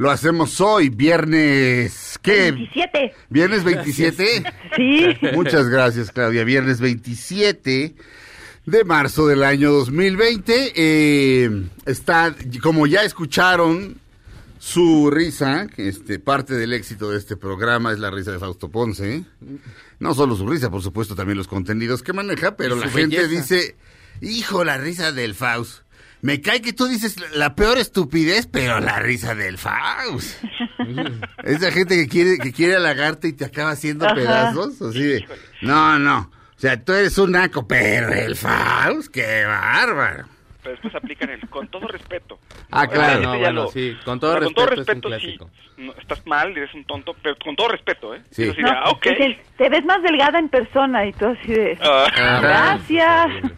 Lo hacemos hoy, viernes... ¿Qué? 27. ¿Viernes 27? Sí. Muchas gracias, Claudia. Viernes 27 de marzo del año 2020. Eh, está, como ya escucharon, su risa, que este, parte del éxito de este programa es la risa de Fausto Ponce. No solo su risa, por supuesto, también los contenidos que maneja, pero la gente belleza. dice, hijo, la risa del Faust. Me cae que tú dices la peor estupidez, pero la risa del Faust. Esa gente que quiere, que quiere halagarte y te acaba haciendo Ajá. pedazos, así de, no, no. O sea, tú eres un naco, pero el Faust, qué bárbaro. pero después aplican el con todo respeto. Ah, claro. No, bueno, lo- sí, con todo o sea, con todo respeto es un respeto, sí, no, estás mal, eres un tonto, pero con todo respeto, ¿eh? Sí. Eso sí, No, ah, ok. dicen, te ves más delgada en persona y todo así de... Ah, Gracias.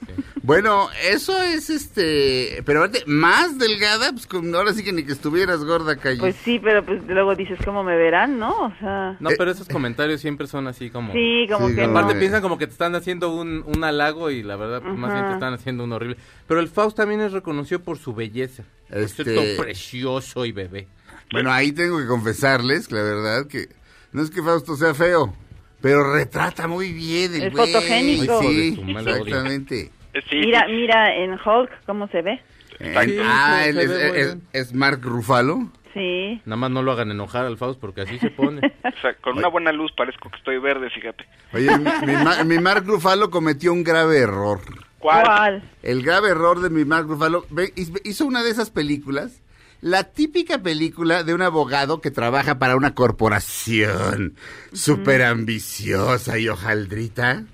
Bueno, eso es este, pero aparte, más delgada, pues con- ahora sí que ni que estuvieras gorda, Calle. Pues sí, pero pues luego dices, ¿cómo me verán, no? O sea... No, pero esos comentarios siempre son así como... Sí, como Sí, que... como- Aparte piensan como que te están haciendo un, un halago y la verdad pues, más bien te están haciendo un horrible. Pero el Faust también es reconocido por su belleza. Este- Este... todo precioso y bebé. Bueno, ahí tengo que confesarles que la verdad que no es que Fausto sea feo, pero retrata muy bien el Es güey. fotogénico. Sí, exactamente. Sí, Mira, sí, mira en Hulk cómo se ve. Sí, ah, se- él se es, ve muy es- bien. es Mark Ruffalo. Sí. Nada más no lo hagan enojar al Faust porque así se pone. o sea, con una buena luz parezco que estoy verde, fíjate. Oye, mi, mi Ma- mi Mark Ruffalo cometió un grave error. ¿Cuál? ¿Cuál? El grave error de mi Mark Ruffalo ve- hizo una de esas películas, la típica película de un abogado que trabaja para una corporación súper ambiciosa y hojaldrita.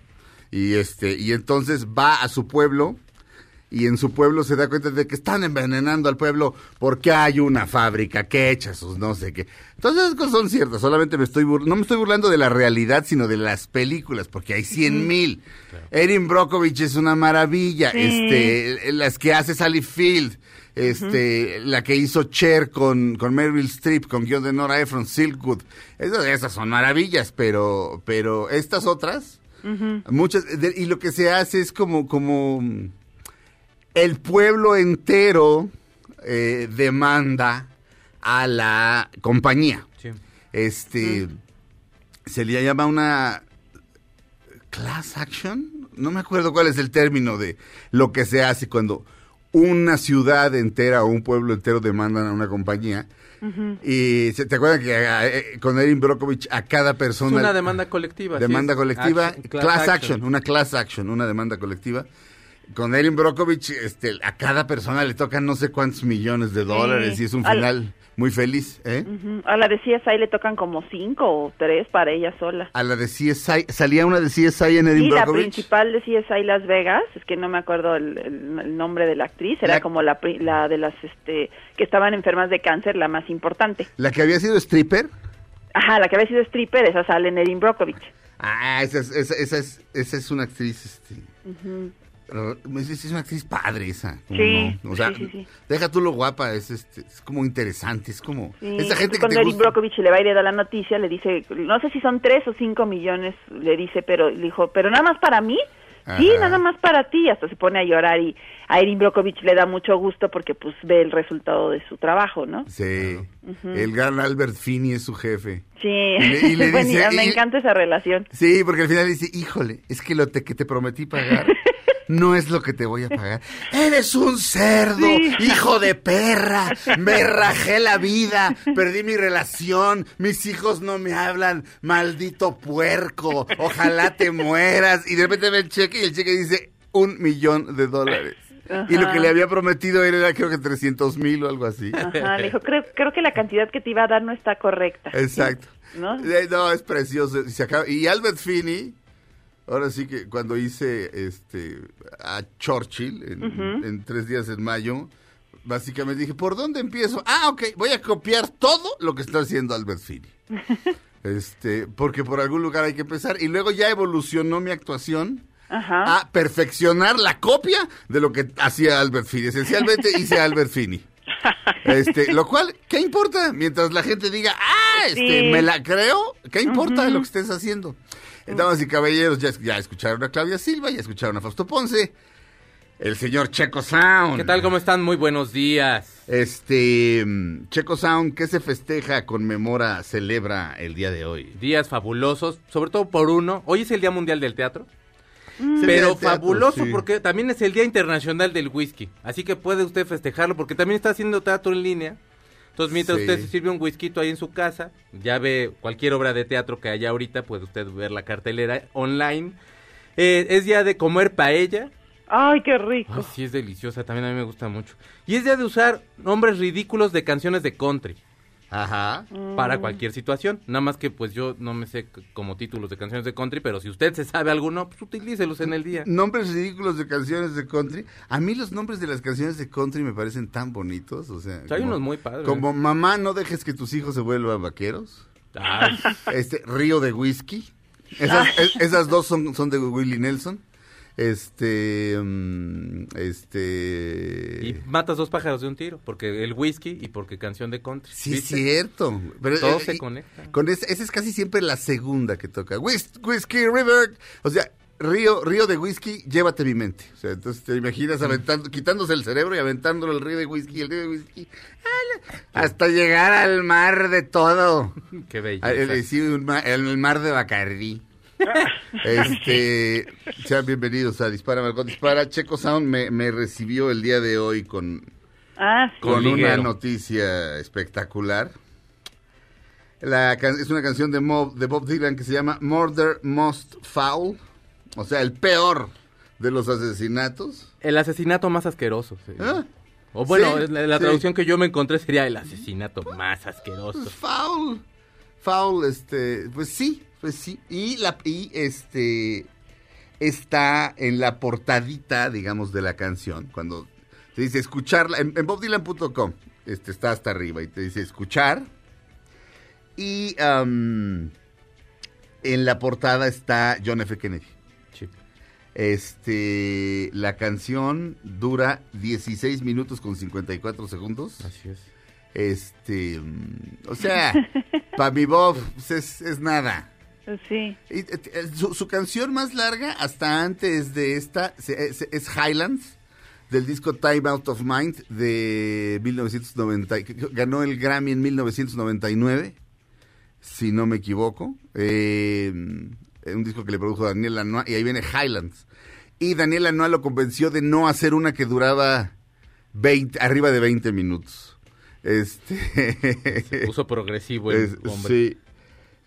Y este, y entonces va a su pueblo y en su pueblo se da cuenta de que están envenenando al pueblo porque hay una fábrica que echa sus no sé qué. Entonces esas cosas son ciertas, solamente me estoy no me estoy burlando de la realidad, sino de las películas, porque hay cien mil. Erin Brockovich es una maravilla, Sí. este, las que hace Sally Field, este, la que hizo Cher con, con Meryl Streep, con guion de Nora Ephron, Silkwood, esas, esas son maravillas, pero, pero estas otras, muchas, de- y lo que se hace es como, como, el pueblo entero eh, demanda a la compañía. Sí. Este se le llama una class action, no me acuerdo cuál es el término de lo que se hace cuando una ciudad entera o un pueblo entero demandan a una compañía. Y se- te acuerdas que eh, con Erin Brockovich a cada Es persona una demanda colectiva. demanda es colectiva, action- class, action. una class action, una demanda colectiva. Con Erin Brockovich, este, a cada persona le tocan no sé cuántos millones de dólares y es un Al- final muy feliz, ¿eh? A la de CSI le tocan como cinco o tres para ella sola. A la de CSI, salía una de CSI en Erin Sí, la principal de CSI Las Vegas, es que no me acuerdo el, el- el nombre de la actriz, era La- como la, la de las este que estaban enfermas de cáncer, la más importante. La que había sido stripper. Ajá, la que había sido stripper, esa sale en Brockovich. Ah, esa es, esa, esa es, esa es una actriz, este... es una actriz padre esa. ¿cómo Sí, no? O sea, sí, deja tú lo guapa, es, este, es como interesante, es como... Esa gente que cuando te Erin gusta. Brockovich le va a ir a dar la noticia, le dice, no sé si son tres o cinco millones, le dice, pero le dijo, pero nada más para mí. Sí, nada más para ti. Hasta se pone a llorar y a Erin Brockovich le da mucho gusto porque pues ve el resultado de su trabajo, ¿no? Sí, el gran Albert Finney es su jefe. Sí, le- y le Bueno, dice- me y- encanta esa relación. Sí, porque al final dice, híjole, es que lo te, que te prometí pagar no es lo que te voy a pagar. Eres un cerdo, hijo de perra, me rajé la vida, perdí mi relación, mis hijos no me hablan, maldito puerco, ojalá te mueras. Y de repente ve el cheque y el cheque dice un millón de dólares. Y lo que le había prometido era creo que 300 mil o algo así. Ajá, le dijo, creo, creo que la cantidad que te iba a dar no está correcta. Exacto. ¿No? Eh, No, es precioso. Y, se acaba- y Albert Finney, ahora sí que cuando hice este a Churchill en, en tres días en mayo, básicamente dije, ¿por dónde empiezo? Ah, ok, voy a copiar todo lo que está haciendo Albert Finney. este, porque por algún lugar hay que empezar. Y luego ya evolucionó mi actuación Ajá. a perfeccionar la copia de lo que hacía Albert Finney. Esencialmente hice a Albert Finney. Este, lo cual, ¿qué importa? Mientras la gente diga, ah, este, Sí. me la creo, ¿qué importa lo que estés haciendo? Eh, Damas y caballeros, ya, ya escucharon a Claudia Silva, ya escucharon a Fausto Ponce, el señor Checo Sound. ¿Qué tal? ¿Cómo están? Muy buenos días. Este, mm, Checo Sound, ¿qué se festeja, conmemora, celebra el día de hoy? Días fabulosos, sobre todo por uno. Hoy es el Día Mundial del Teatro. Día Pero teatro, fabuloso sí. porque también es el Día Internacional del Whisky. Así que puede usted festejarlo porque también está haciendo teatro en línea. Entonces, mientras Sí. usted se sirve un whisky ahí en su casa, ya ve cualquier obra de teatro que haya ahorita, puede usted ver la cartelera online. Eh, es día de comer paella. Ay, qué rico. Ay, sí, es deliciosa, también a mí me gusta mucho. Y es día de usar nombres ridículos de canciones de country Ajá. para cualquier situación. Nada más que pues yo no me sé como títulos de canciones de country, pero si usted se sabe alguno, pues utilícelos en el día. Nombres ridículos de canciones de country. A mí los nombres de las canciones de country me parecen tan bonitos, o sea... O sea, hay como- unos muy padres. Como mamá, no dejes que tus hijos se vuelvan vaqueros. Ay, Este, Río de Whisky. Esas, es- esas dos son, son de Willie Nelson. Este, mm, este... y matas dos pájaros de un tiro, porque el whisky y porque canción de country. Sí, ¿viste? cierto. Pero, Todo eh, se conecta. Con ese, esa es casi siempre la segunda que toca. Whis- Whiskey River. O sea, río, río de whisky, llévate mi mente. O sea, entonces te imaginas aventando, quitándose el cerebro y aventándolo el río de whisky, el río de whisky. Hasta llegar al mar de todo. Qué bello. Ah, el, sí, un ma- el mar de Bacardí. Este, sean bienvenidos a Dispara Margot Dispara. Checo Sound me, me recibió el día de hoy con, Ah, sí. con Con una noticia espectacular. La can- es una canción de, Mob- de Bob Dylan que se llama Murder Most Foul, o sea, el peor de los asesinatos. El asesinato más asqueroso. sí. Ah, O bueno, Sí, la, la sí. traducción que yo me encontré sería el asesinato más asqueroso. pues, foul, foul, este, pues sí, pues sí. Y la y este está en la portadita, digamos, de la canción cuando te dice escucharla en, en bobdylan.com, este está hasta arriba y te dice escuchar y en la portada está John F. Kennedy. Sí. Este, la canción dura 16 minutos con 54 segundos. Así es. Este, o sea, para mi Bob pues, es, es nada. Sí. Y, eh, eh, su, su canción más larga, hasta antes de esta, se- es, es Highlands, del disco Time Out of Mind de 1990. que- que Ganó el Grammy en 1999, si no me equivoco. Eh, un disco que le produjo Daniel Lanois, y ahí viene Highlands. Y Daniel Lanois lo convenció de no hacer una que duraba 20, arriba de 20 minutos. Este. Se puso progresivo el Es- hombre. sí.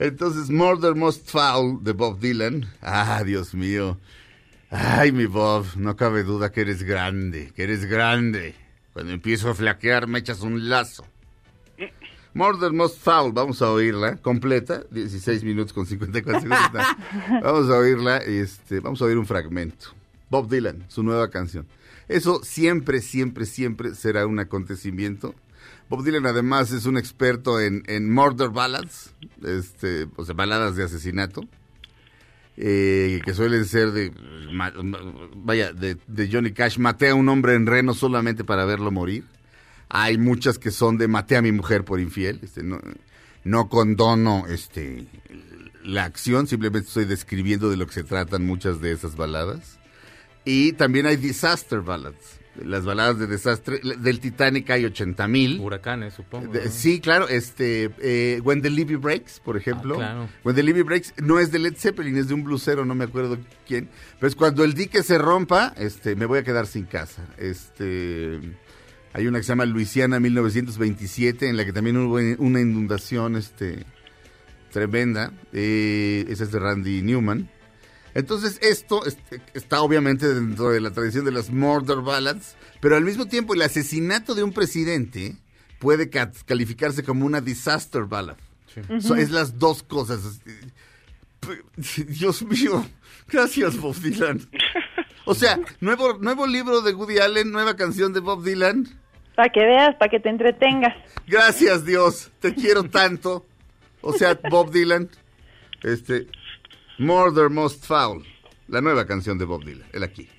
Entonces, Murder Most Foul de Bob Dylan. Ah, Dios mío. Ay, mi Bob, no cabe duda que eres grande, que eres grande. Cuando empiezo a flaquear me echas un lazo. Murder Most Foul, vamos a oírla completa, 16 minutos con 54 segundos. Vamos a oírla, este, vamos a oír un fragmento. Bob Dylan, su nueva canción. Eso siempre, siempre, siempre será un acontecimiento. Bob Dylan además es un experto en, en murder ballads, este, o sea, baladas de asesinato, eh, que suelen ser de, vaya, de Johnny Cash, maté a un hombre en reno solamente para verlo morir. Hay muchas que son de maté a mi mujer por infiel, este, no, no condono este, la acción, simplemente estoy describiendo de lo que se tratan muchas de esas baladas. Y también hay disaster ballads. Las baladas de desastre. Del Titanic hay 80 mil. Huracanes, supongo. Sí, claro, este, eh, When the Levy Breaks, por ejemplo. Ah, claro. When the Levy Breaks no es de Led Zeppelin, es de un blusero, no me acuerdo quién. Pero es cuando el dique se rompa, este, me voy a quedar sin casa. Este, hay una que se llama Luisiana 1927, en la que también hubo una inundación, este, tremenda. Eh, esa es de Randy Newman. Entonces, esto está obviamente dentro de la tradición de las murder ballads, pero al mismo tiempo el asesinato de un presidente puede ca- calificarse como una disaster ballad. So, es las dos cosas. Dios mío, gracias Bob Dylan. O sea, nuevo, nuevo libro de Woody Allen, nueva canción de Bob Dylan. Para que veas, para que te entretengas. Gracias Dios, te quiero tanto. O sea, Bob Dylan, este, Murder Most Foul, la nueva canción de Bob Dylan, el aquí.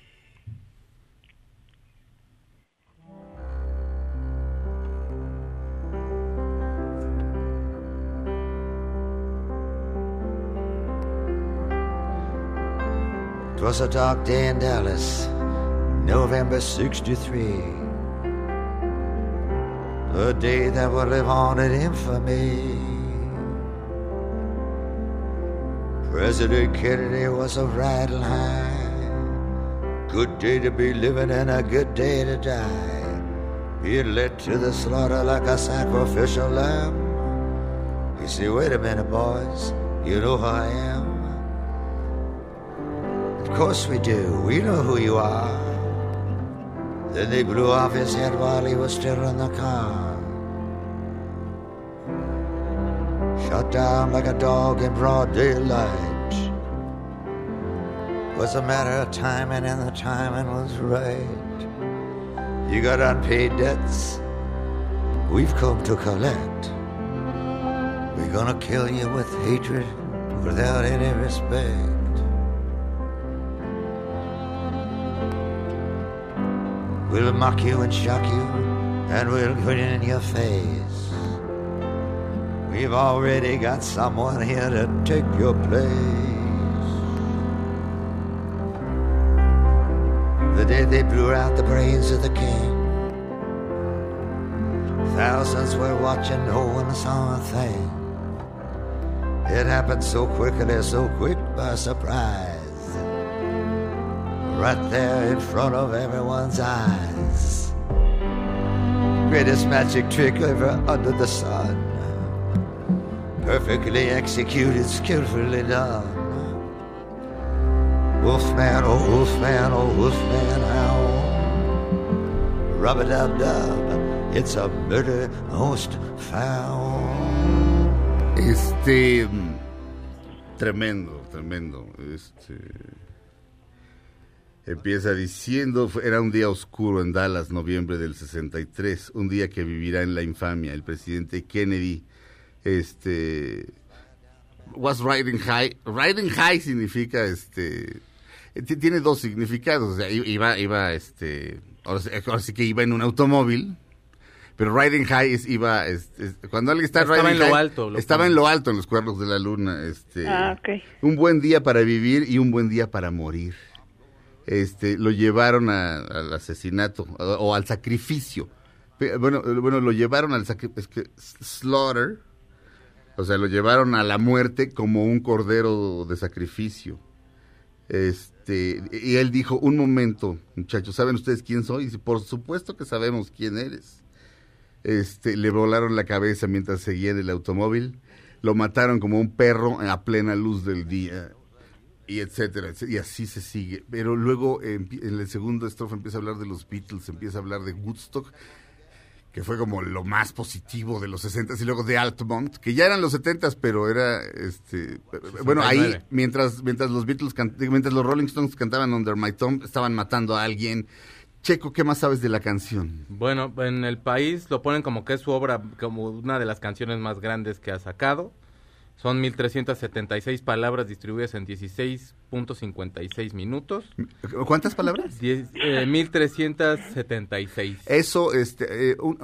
Twas a dark day in Dallas, November 63. A day that would live on in infamy. President Kennedy was a riding high. Good day to be living and a good day to die. Being led to the slaughter like a sacrificial lamb. He said, wait a minute, boys, you know who I am? Of course we do. We know who you are. Then they blew off his head while he was still in the car. Shot down like a dog in broad daylight. Was a matter of timing, and the timing was right. You got unpaid debts. We've come to collect. We're gonna kill you with hatred without any respect. We'll mock you and shock you, and we'll grin in your face. We've already got someone here to take your place. The day they blew out the brains of the king, thousands were watching, no one saw a thing. It happened so quickly, so quick by surprise right there in front of everyone's eyes. Greatest magic trick ever under the sun. Perfectly executed, skillfully done. Wolfman, oh wolfman, oh wolfman, how? Rub a dub dub, it's a murder most foul. Este, mm, tremendo, tremendo. Este, empieza diciendo, era un día oscuro en Dallas, noviembre del 63, un día que vivirá en la infamia. El presidente Kennedy, este, was riding high. Riding high significa, este, ti- tiene dos significados. O sea, iba, iba, este, ahora, sí- ahora sí que iba en un automóvil. Pero riding high es, iba, este, cuando alguien está Estaba riding en lo high, alto, lo estaba en lo alto en los cuernos de la luna, este, Ah, ok. un buen día para vivir y un buen día para morir. Este, lo llevaron a- al asesinato o, o al sacrificio. Bueno, bueno, lo llevaron al sacrificio, slaughter, o sea, lo llevaron a la muerte como un cordero de sacrificio. Este, y él dijo, un momento, muchachos, ¿saben ustedes quién soy? Y dice, por supuesto que sabemos quién eres. Este, le volaron la cabeza mientras seguía en el automóvil, lo mataron como un perro a plena luz del día, y etcétera, etcétera, y así se sigue. Pero luego empie- en el segundo estrofa empieza a hablar de los Beatles, empieza a hablar de Woodstock, que fue como lo más positivo de los 60 y luego de Altamont, que ya eran los 70 pero era este bueno, ahí 69. mientras mientras los Beatles can- mientras los Rolling Stones cantaban Under My Thumb, estaban matando a alguien. Checo, ¿qué más sabes de la canción? Bueno, en el país lo ponen como que es su obra, como una de las canciones más grandes que ha sacado. Son 1376 palabras distribuidas en 16.56 minutos. ¿Cuántas palabras? Diez- eh, 1376. Eso, este, eh, un,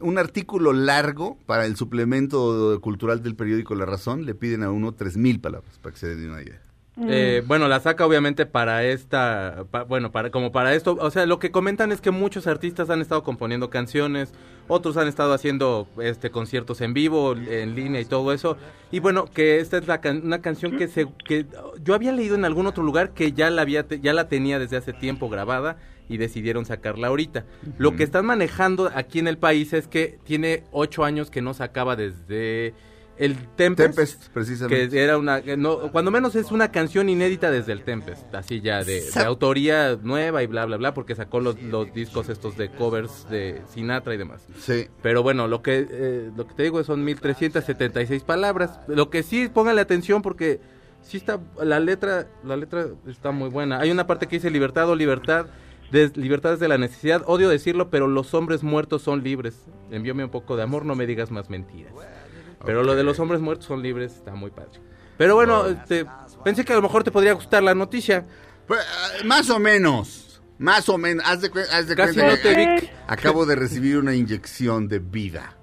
un artículo largo para el suplemento cultural del periódico La Razón, le piden a uno tres mil palabras para que se den una idea. Eh, bueno, la saca obviamente para esta, pa- bueno, para como para esto, o sea, lo que comentan es que muchos artistas han estado componiendo canciones, otros han estado haciendo este conciertos en vivo, en línea y todo eso, y bueno, que esta es la can- una canción que se que yo había leído en algún otro lugar que ya la había ya la tenía desde hace tiempo grabada y decidieron sacarla ahorita. Lo que están manejando aquí en el país es que tiene ocho años que no sacaba desde el Tempest, Tempest, precisamente. que era una, que no, cuando menos es una canción inédita desde el Tempest, así ya de, de autoría nueva y bla bla bla, porque sacó los, los discos estos de covers de Sinatra y demás. Sí. Pero bueno, lo que eh, lo que te digo son 1376 palabras. Lo que sí póngale atención porque sí está la letra, la letra está muy buena. Hay una parte que dice libertad o libertad, de, libertad desde la necesidad. Odio decirlo, pero los hombres muertos son libres. Envíame un poco de amor, no me digas más mentiras. Pero lo de los hombres muertos son libres está muy padre. Pero bueno, este, pensé que a lo mejor te podría gustar la noticia. Pues, más o menos. Más o menos. Haz de, haz de Casi cuenta no te vi. ac- acabo de recibir una inyección de vida.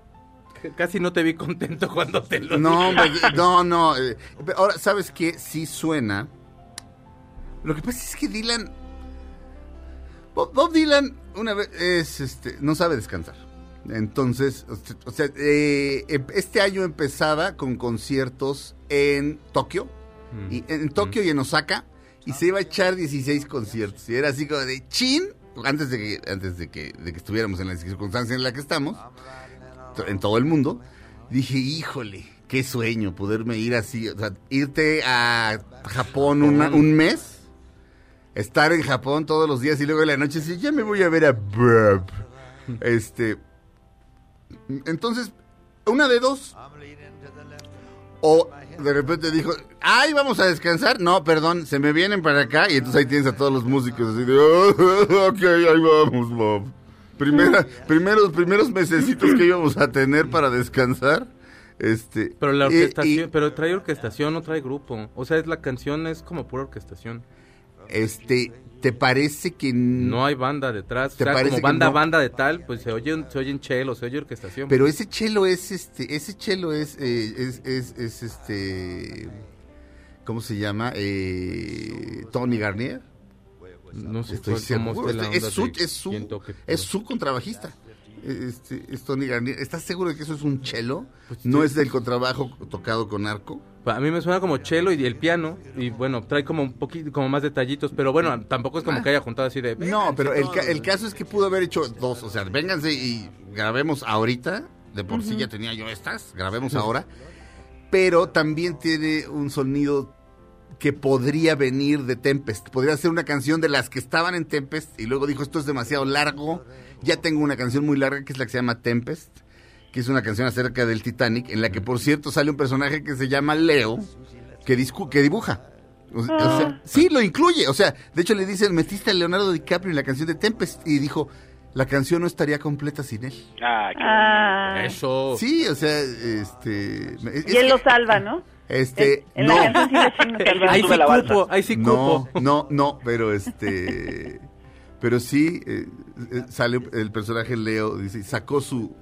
Casi no te vi contento cuando te lo No, no, no. eh, Ahora, ¿sabes qué? Sí suena. Lo que pasa es que Dylan. Bob, Bob Dylan, una vez, es, este, no sabe descansar. Entonces, o se- o sea, eh, em- este año empezaba con conciertos en Tokio, Mm. y en Tokio y en Osaka, y se iba a echar 16 conciertos. Y era así como de chin, antes de que, antes de que, de que estuviéramos en la circunstancia en la que estamos, en todo el mundo, dije, híjole, qué sueño poderme ir así, o sea, irte a Japón una- un mes, estar en Japón todos los días y luego en la noche decir, ya me voy a ver a Bob. Este, entonces, una de dos. O de repente dijo, ay, vamos a descansar. No, perdón, se me vienen para acá. Y entonces ahí tienes a todos los músicos así de, "Oh, ok, ahí vamos, Bob. Primera, primeros, primeros mesecitos que íbamos a tener para descansar. Este, Pero la y- orquestación, y, pero trae orquestación, no trae grupo. O sea, es la canción es como pura orquestación. este, ¿te parece que No hay banda detrás. O ¿Te sea, parece como que banda, no? banda de tal, pues se oye, un- se oye en chelo, se oye orquestación. Pero ese chelo es este, ese chelo es, eh, es, es, es, este, ¿cómo se llama? Eh, Tony Garnier. no sé Estoy cómo seguro. Es onda su, es su, es su contrabajista. Este, es Tony Garnier. ¿Estás seguro de que eso es un chelo? Pues no es del contrabajo tocado con arco. A mí me suena como chelo y el piano. Y bueno, trae como un poquito, como más detallitos. Pero bueno, tampoco es como que haya juntado así de. No, "Vénganse pero el, todos". ca- el caso es que pudo haber hecho dos. O sea, vénganse y grabemos ahorita. De por sí ya tenía yo estas. Grabemos ahora. Pero también tiene un sonido que podría venir de Tempest. Podría ser una canción de las que estaban en Tempest y luego dijo, esto es demasiado largo. Ya tengo una canción muy larga que es la que se llama Tempest, que es una canción acerca del Titanic, en la que por cierto sale un personaje que se llama Leo, que, discu- que dibuja. O sea, o sea, sí, lo incluye. O sea, de hecho le dicen, metiste a Leonardo DiCaprio en la canción de Tempest y dijo, la canción no estaría completa sin él. Ah, qué Ah. Eso. Sí, o sea, este... es Y él lo salva, ¿no? Este, En no. la canción sí. Ahí sí cupo, ahí sí No, cupo. no, no, pero este, pero sí eh, eh, sale el personaje Leo, dice, sacó su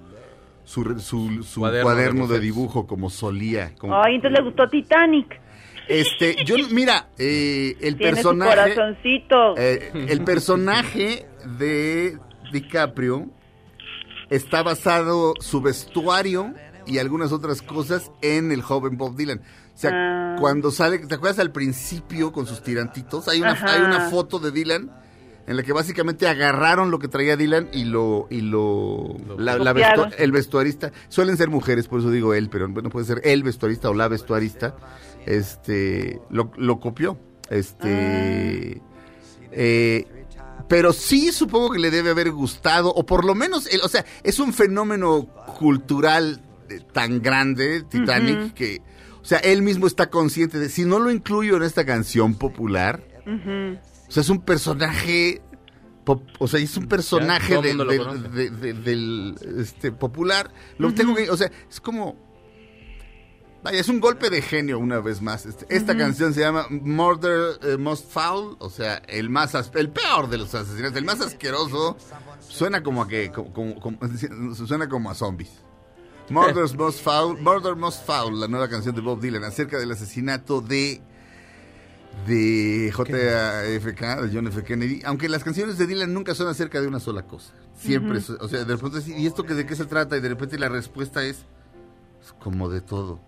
su, re- su, su Cuaderno cuaderno, de dibujo como solía. Como, Ay, entonces le gustó Titanic. Este, yo, mira, eh, el Tiene personaje, su corazoncito. eh, el personaje de DiCaprio está basado su vestuario y algunas otras cosas en el joven Bob Dylan. O sea, Ah. cuando sale, ¿te acuerdas al principio con sus tirantitos? Hay una, Ajá. hay una foto de Dylan en la que básicamente agarraron lo que traía Dylan y lo y lo, Lo la- la copiaron. vestu- el vestuarista. Suelen ser mujeres por eso digo él pero bueno puede ser el vestuarista o la vestuarista. Este lo, lo copió. Este eh, pero sí supongo que le debe haber gustado o por lo menos el- o sea es un fenómeno cultural eh, tan grande Titanic que o sea él mismo está consciente de si no lo incluyo en esta canción popular Ujú. O sea, es un personaje. pop- o sea, es un personaje del este, popular. Lo tengo que. O sea, es como. Vaya, es un golpe de genio una vez más. Este, esta canción se llama Murder eh, Most Foul, o sea, el más as- el peor de los asesinatos, el más asqueroso. Suena como a que como, como- como- suena como a zombies. Murder's Most Foul, Murder Most Foul, la nueva canción de Bob Dylan acerca del asesinato de de JFK, de John F. Kennedy, aunque las canciones de Dylan nunca son acerca de una sola cosa. Siempre, o sea, de repente, ¿y esto que de qué se trata? Y de repente la respuesta es, es como de todo.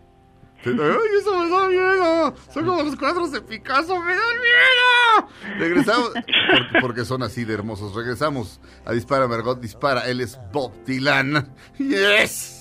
¡Ay, eso me da miedo! Son como los cuadros de Picasso, ¡me dan miedo! Regresamos, porque, porque son así de hermosos. Regresamos a Dispara Margot, dispara. Él es Bob Dylan. ¡Yes!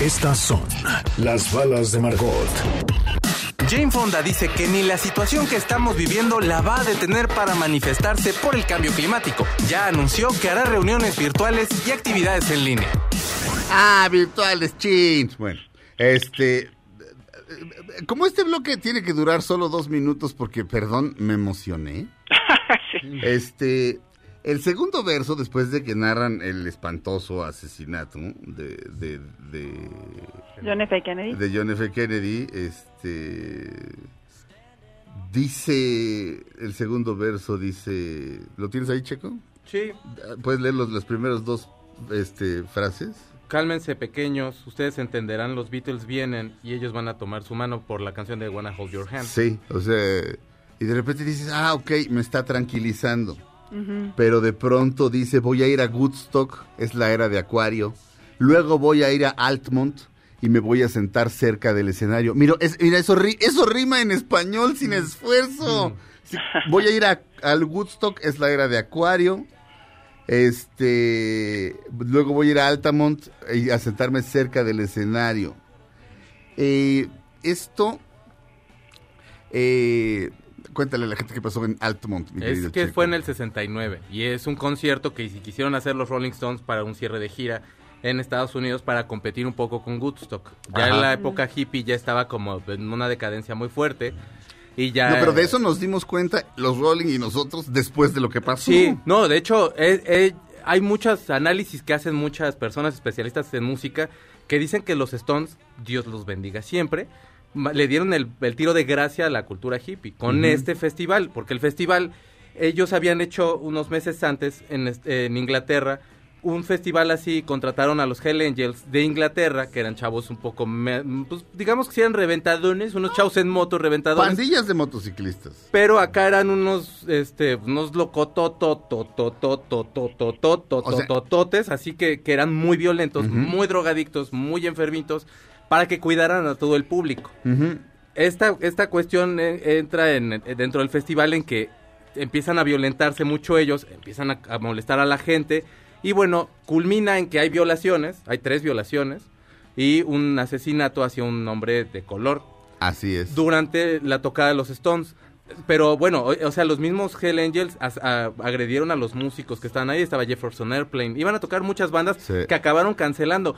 Estas son las balas de Margot. Jane Fonda dice que ni la situación que estamos viviendo la va a detener para manifestarse por el cambio climático. Ya anunció que hará reuniones virtuales y actividades en línea. Ah, virtuales, chin. Bueno, este. Como este bloque tiene que durar solo dos minutos porque, perdón, me emocioné. Este. El segundo verso, después de que narran el espantoso asesinato de, de, de, John F. Kennedy. de John F. Kennedy, este dice el segundo verso dice, ¿lo tienes ahí, Checo? Sí. ¿Puedes leer los, las primeras dos este, frases? Cálmense pequeños, ustedes entenderán, los Beatles vienen y ellos van a tomar su mano por la canción de Wanna Hold Your Hand. Sí, o sea, y de repente dices, ah, ok, me está tranquilizando. Pero de pronto dice, voy a ir a Woodstock, es la era de Acuario. Luego voy a ir a Altmont y me voy a sentar cerca del escenario. Mira, es- mira eso, ri- eso rima en español sin esfuerzo. Sí, voy a ir a, al Woodstock, es la era de Acuario. Este, luego voy a ir a Altamont y a sentarme cerca del escenario. Eh, esto, eh, cuéntale a la gente qué pasó en Altamont. mi Es que Checo. fue en el 69 y es un concierto que si quisieron hacer los Rolling Stones para un cierre de gira en Estados Unidos para competir un poco con Woodstock. Ya Ajá. en la época hippie ya estaba como en una decadencia muy fuerte y ya... No, pero de eso nos dimos cuenta los Rolling y nosotros después de lo que pasó. Sí, no, de hecho, eh, eh, hay muchos análisis que hacen muchas personas especialistas en música que dicen que los Stones, Dios los bendiga siempre, le dieron el, el tiro de gracia a la cultura hippie con este festival, porque el festival, ellos habían hecho unos meses antes en, en Inglaterra un festival así, contrataron a los Hell Angels de Inglaterra, que eran chavos un poco, pues digamos que eran reventadones, unos chavos en moto reventadones. Pandillas de motociclistas. Pero acá eran unos, este, unos locototototototototototes, así que, que eran muy violentos, muy drogadictos, muy enfermitos, para que cuidaran a todo el público. Esta, esta cuestión eh, entra en, dentro del festival en que empiezan a violentarse mucho ellos, empiezan a, a molestar a la gente, y bueno, culmina en que hay violaciones, hay tres violaciones, y un asesinato hacia un hombre de color Así es. durante la tocada de los Stones. Pero bueno, o, o sea, los mismos Hell Angels as- a- agredieron a los músicos que estaban ahí. Estaba Jefferson Airplane. Iban a tocar muchas bandas Sí. que acabaron cancelando.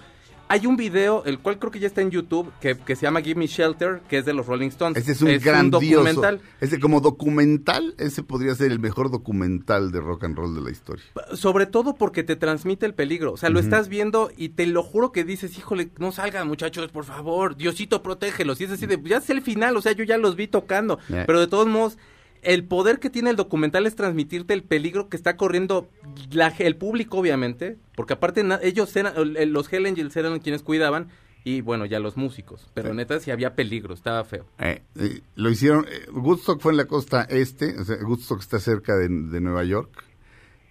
Hay un video, el cual creo que ya está en YouTube, que, que se llama Give Me Shelter, que es de los Rolling Stones. Ese es un grandioso. documental. Ese como documental, ese podría ser el mejor documental de rock and roll de la historia. Sobre todo porque te transmite el peligro. O sea, lo estás viendo y te lo juro que dices, híjole, no salgan muchachos, por favor, Diosito, protégelos. Y es así de, ya es el final, o sea, yo ya los vi tocando. Yeah. Pero de todos modos, el poder que tiene el documental es transmitirte el peligro que está corriendo la- el público, obviamente. Porque aparte, na- ellos eran, los Hell Angels eran quienes cuidaban. Y bueno, ya los músicos. Pero Sí. neta, sí había peligro, estaba feo. Eh, eh, lo hicieron, eh, Woodstock fue en la costa este, o sea, Woodstock está cerca de, de Nueva York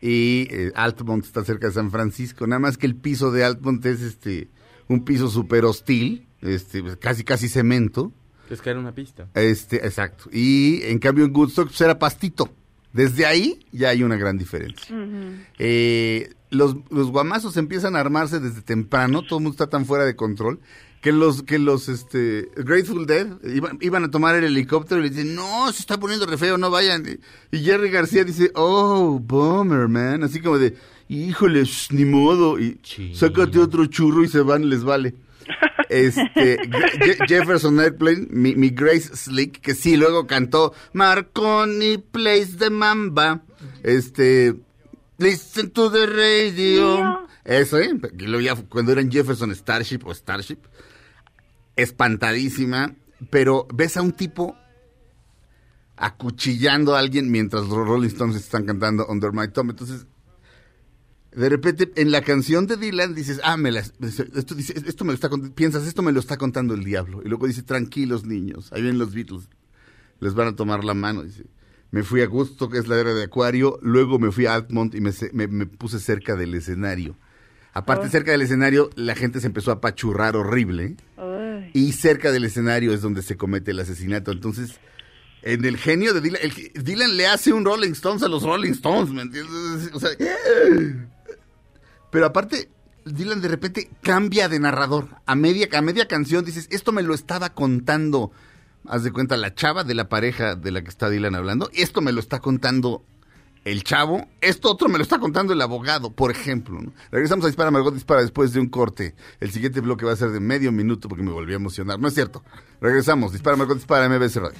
y eh, Altamont está cerca de San Francisco, nada más que el piso de Altamont es este un piso súper hostil, este, pues, casi casi cemento, Es que era una pista. este, exacto, y en cambio en Woodstock pues, era pastito, desde ahí ya hay una gran diferencia. Eh, los, los guamazos empiezan a armarse desde temprano, todo el mundo está tan fuera de control que los, que los, este, Grateful Dead iban, iban a tomar el helicóptero y le dicen, no, se está poniendo re feo, no vayan. Y, Jerry García dice, oh, bummer, man. Así como de, híjole, sh, ni modo. Y sácate otro churro y se van, les vale. Este, Je- Jefferson Airplane, mi, mi Grace Slick, que sí, luego cantó Marconi Plays the Mamba. Este, Listen to the radio. Eso, ¿eh? Cuando eran Jefferson Starship o Starship, espantadísima, pero ves a un tipo acuchillando a alguien mientras los Rolling Stones están cantando Under My Thumb. Entonces, de repente, en la canción de Dylan dices, ah, me la, esto, dice, esto me lo está piensas, esto me lo está contando el diablo. Y luego dice, tranquilos niños, ahí vienen los Beatles, les van a tomar la mano. Dice, me fui a Gusto, que es la era de Acuario, luego me fui a Altmont y me, se- me- me puse cerca del escenario. Aparte, cerca del escenario, la gente se empezó a apachurrar horrible. Y cerca del escenario es donde se comete el asesinato. Entonces, en el genio de Dylan, el- Dylan le hace un Rolling Stones a los Rolling Stones, ¿me entiendes? O sea, pero aparte, Dylan de repente cambia de narrador. A media, a media canción dices, esto me lo estaba contando, haz de cuenta, la chava de la pareja de la que está Dylan hablando. Esto me lo está contando el chavo. Esto otro me lo está contando el abogado, por ejemplo. ¿no? Regresamos a Dispara, Margot Dispara después de un corte. El siguiente bloque va a ser de medio minuto porque me volví a emocionar. No es cierto. Regresamos. Dispara, Margot Dispara, MBS Radio.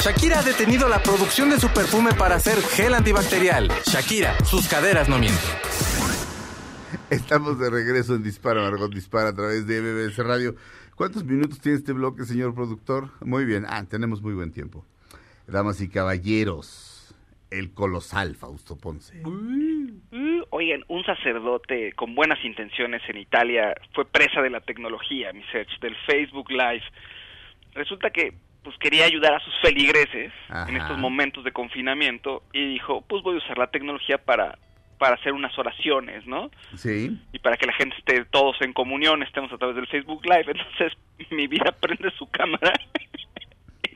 Shakira ha detenido la producción de su perfume para hacer gel antibacterial. Shakira, sus caderas no mienten. Estamos de regreso en Dispara, Margot Dispara a través de MBS Radio. ¿Cuántos minutos tiene este bloque, señor productor? Muy bien. Ah, tenemos muy buen tiempo. Damas y caballeros, el colosal Fausto Ponce. Mm, Oigan, un sacerdote con buenas intenciones en Italia fue presa de la tecnología, mi search, del Facebook Live. Resulta que pues quería ayudar a sus feligreses Ajá. en estos momentos de confinamiento y dijo, pues voy a usar la tecnología para para hacer unas oraciones, ¿no? Sí. Y para que la gente esté todos en comunión, estemos a través del Facebook Live. Entonces, mi vida prende su cámara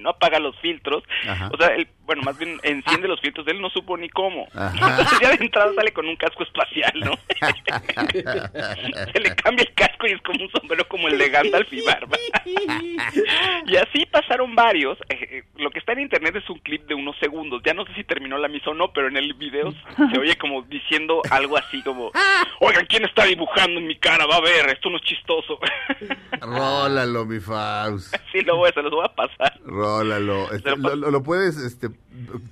no apaga los filtros. Ajá. O sea, él, bueno, más bien enciende los filtros, él no supo ni cómo. Entonces ya de entrada sale con un casco espacial, ¿no? Se le cambia el casco y es como un sombrero como el de Gandalf y barba. y así pasaron varios. Eh, eh, lo que está en internet es un clip de unos segundos. Ya no sé si terminó la misa o no, pero en el video se oye como diciendo algo así como, oigan, ¿quién está dibujando en mi cara? Va a ver, esto no es chistoso. Rólalo, mi Faust. sí, lo voy a, se los voy a pasar. Rólalo. Este, lo, lo- lo puedes este,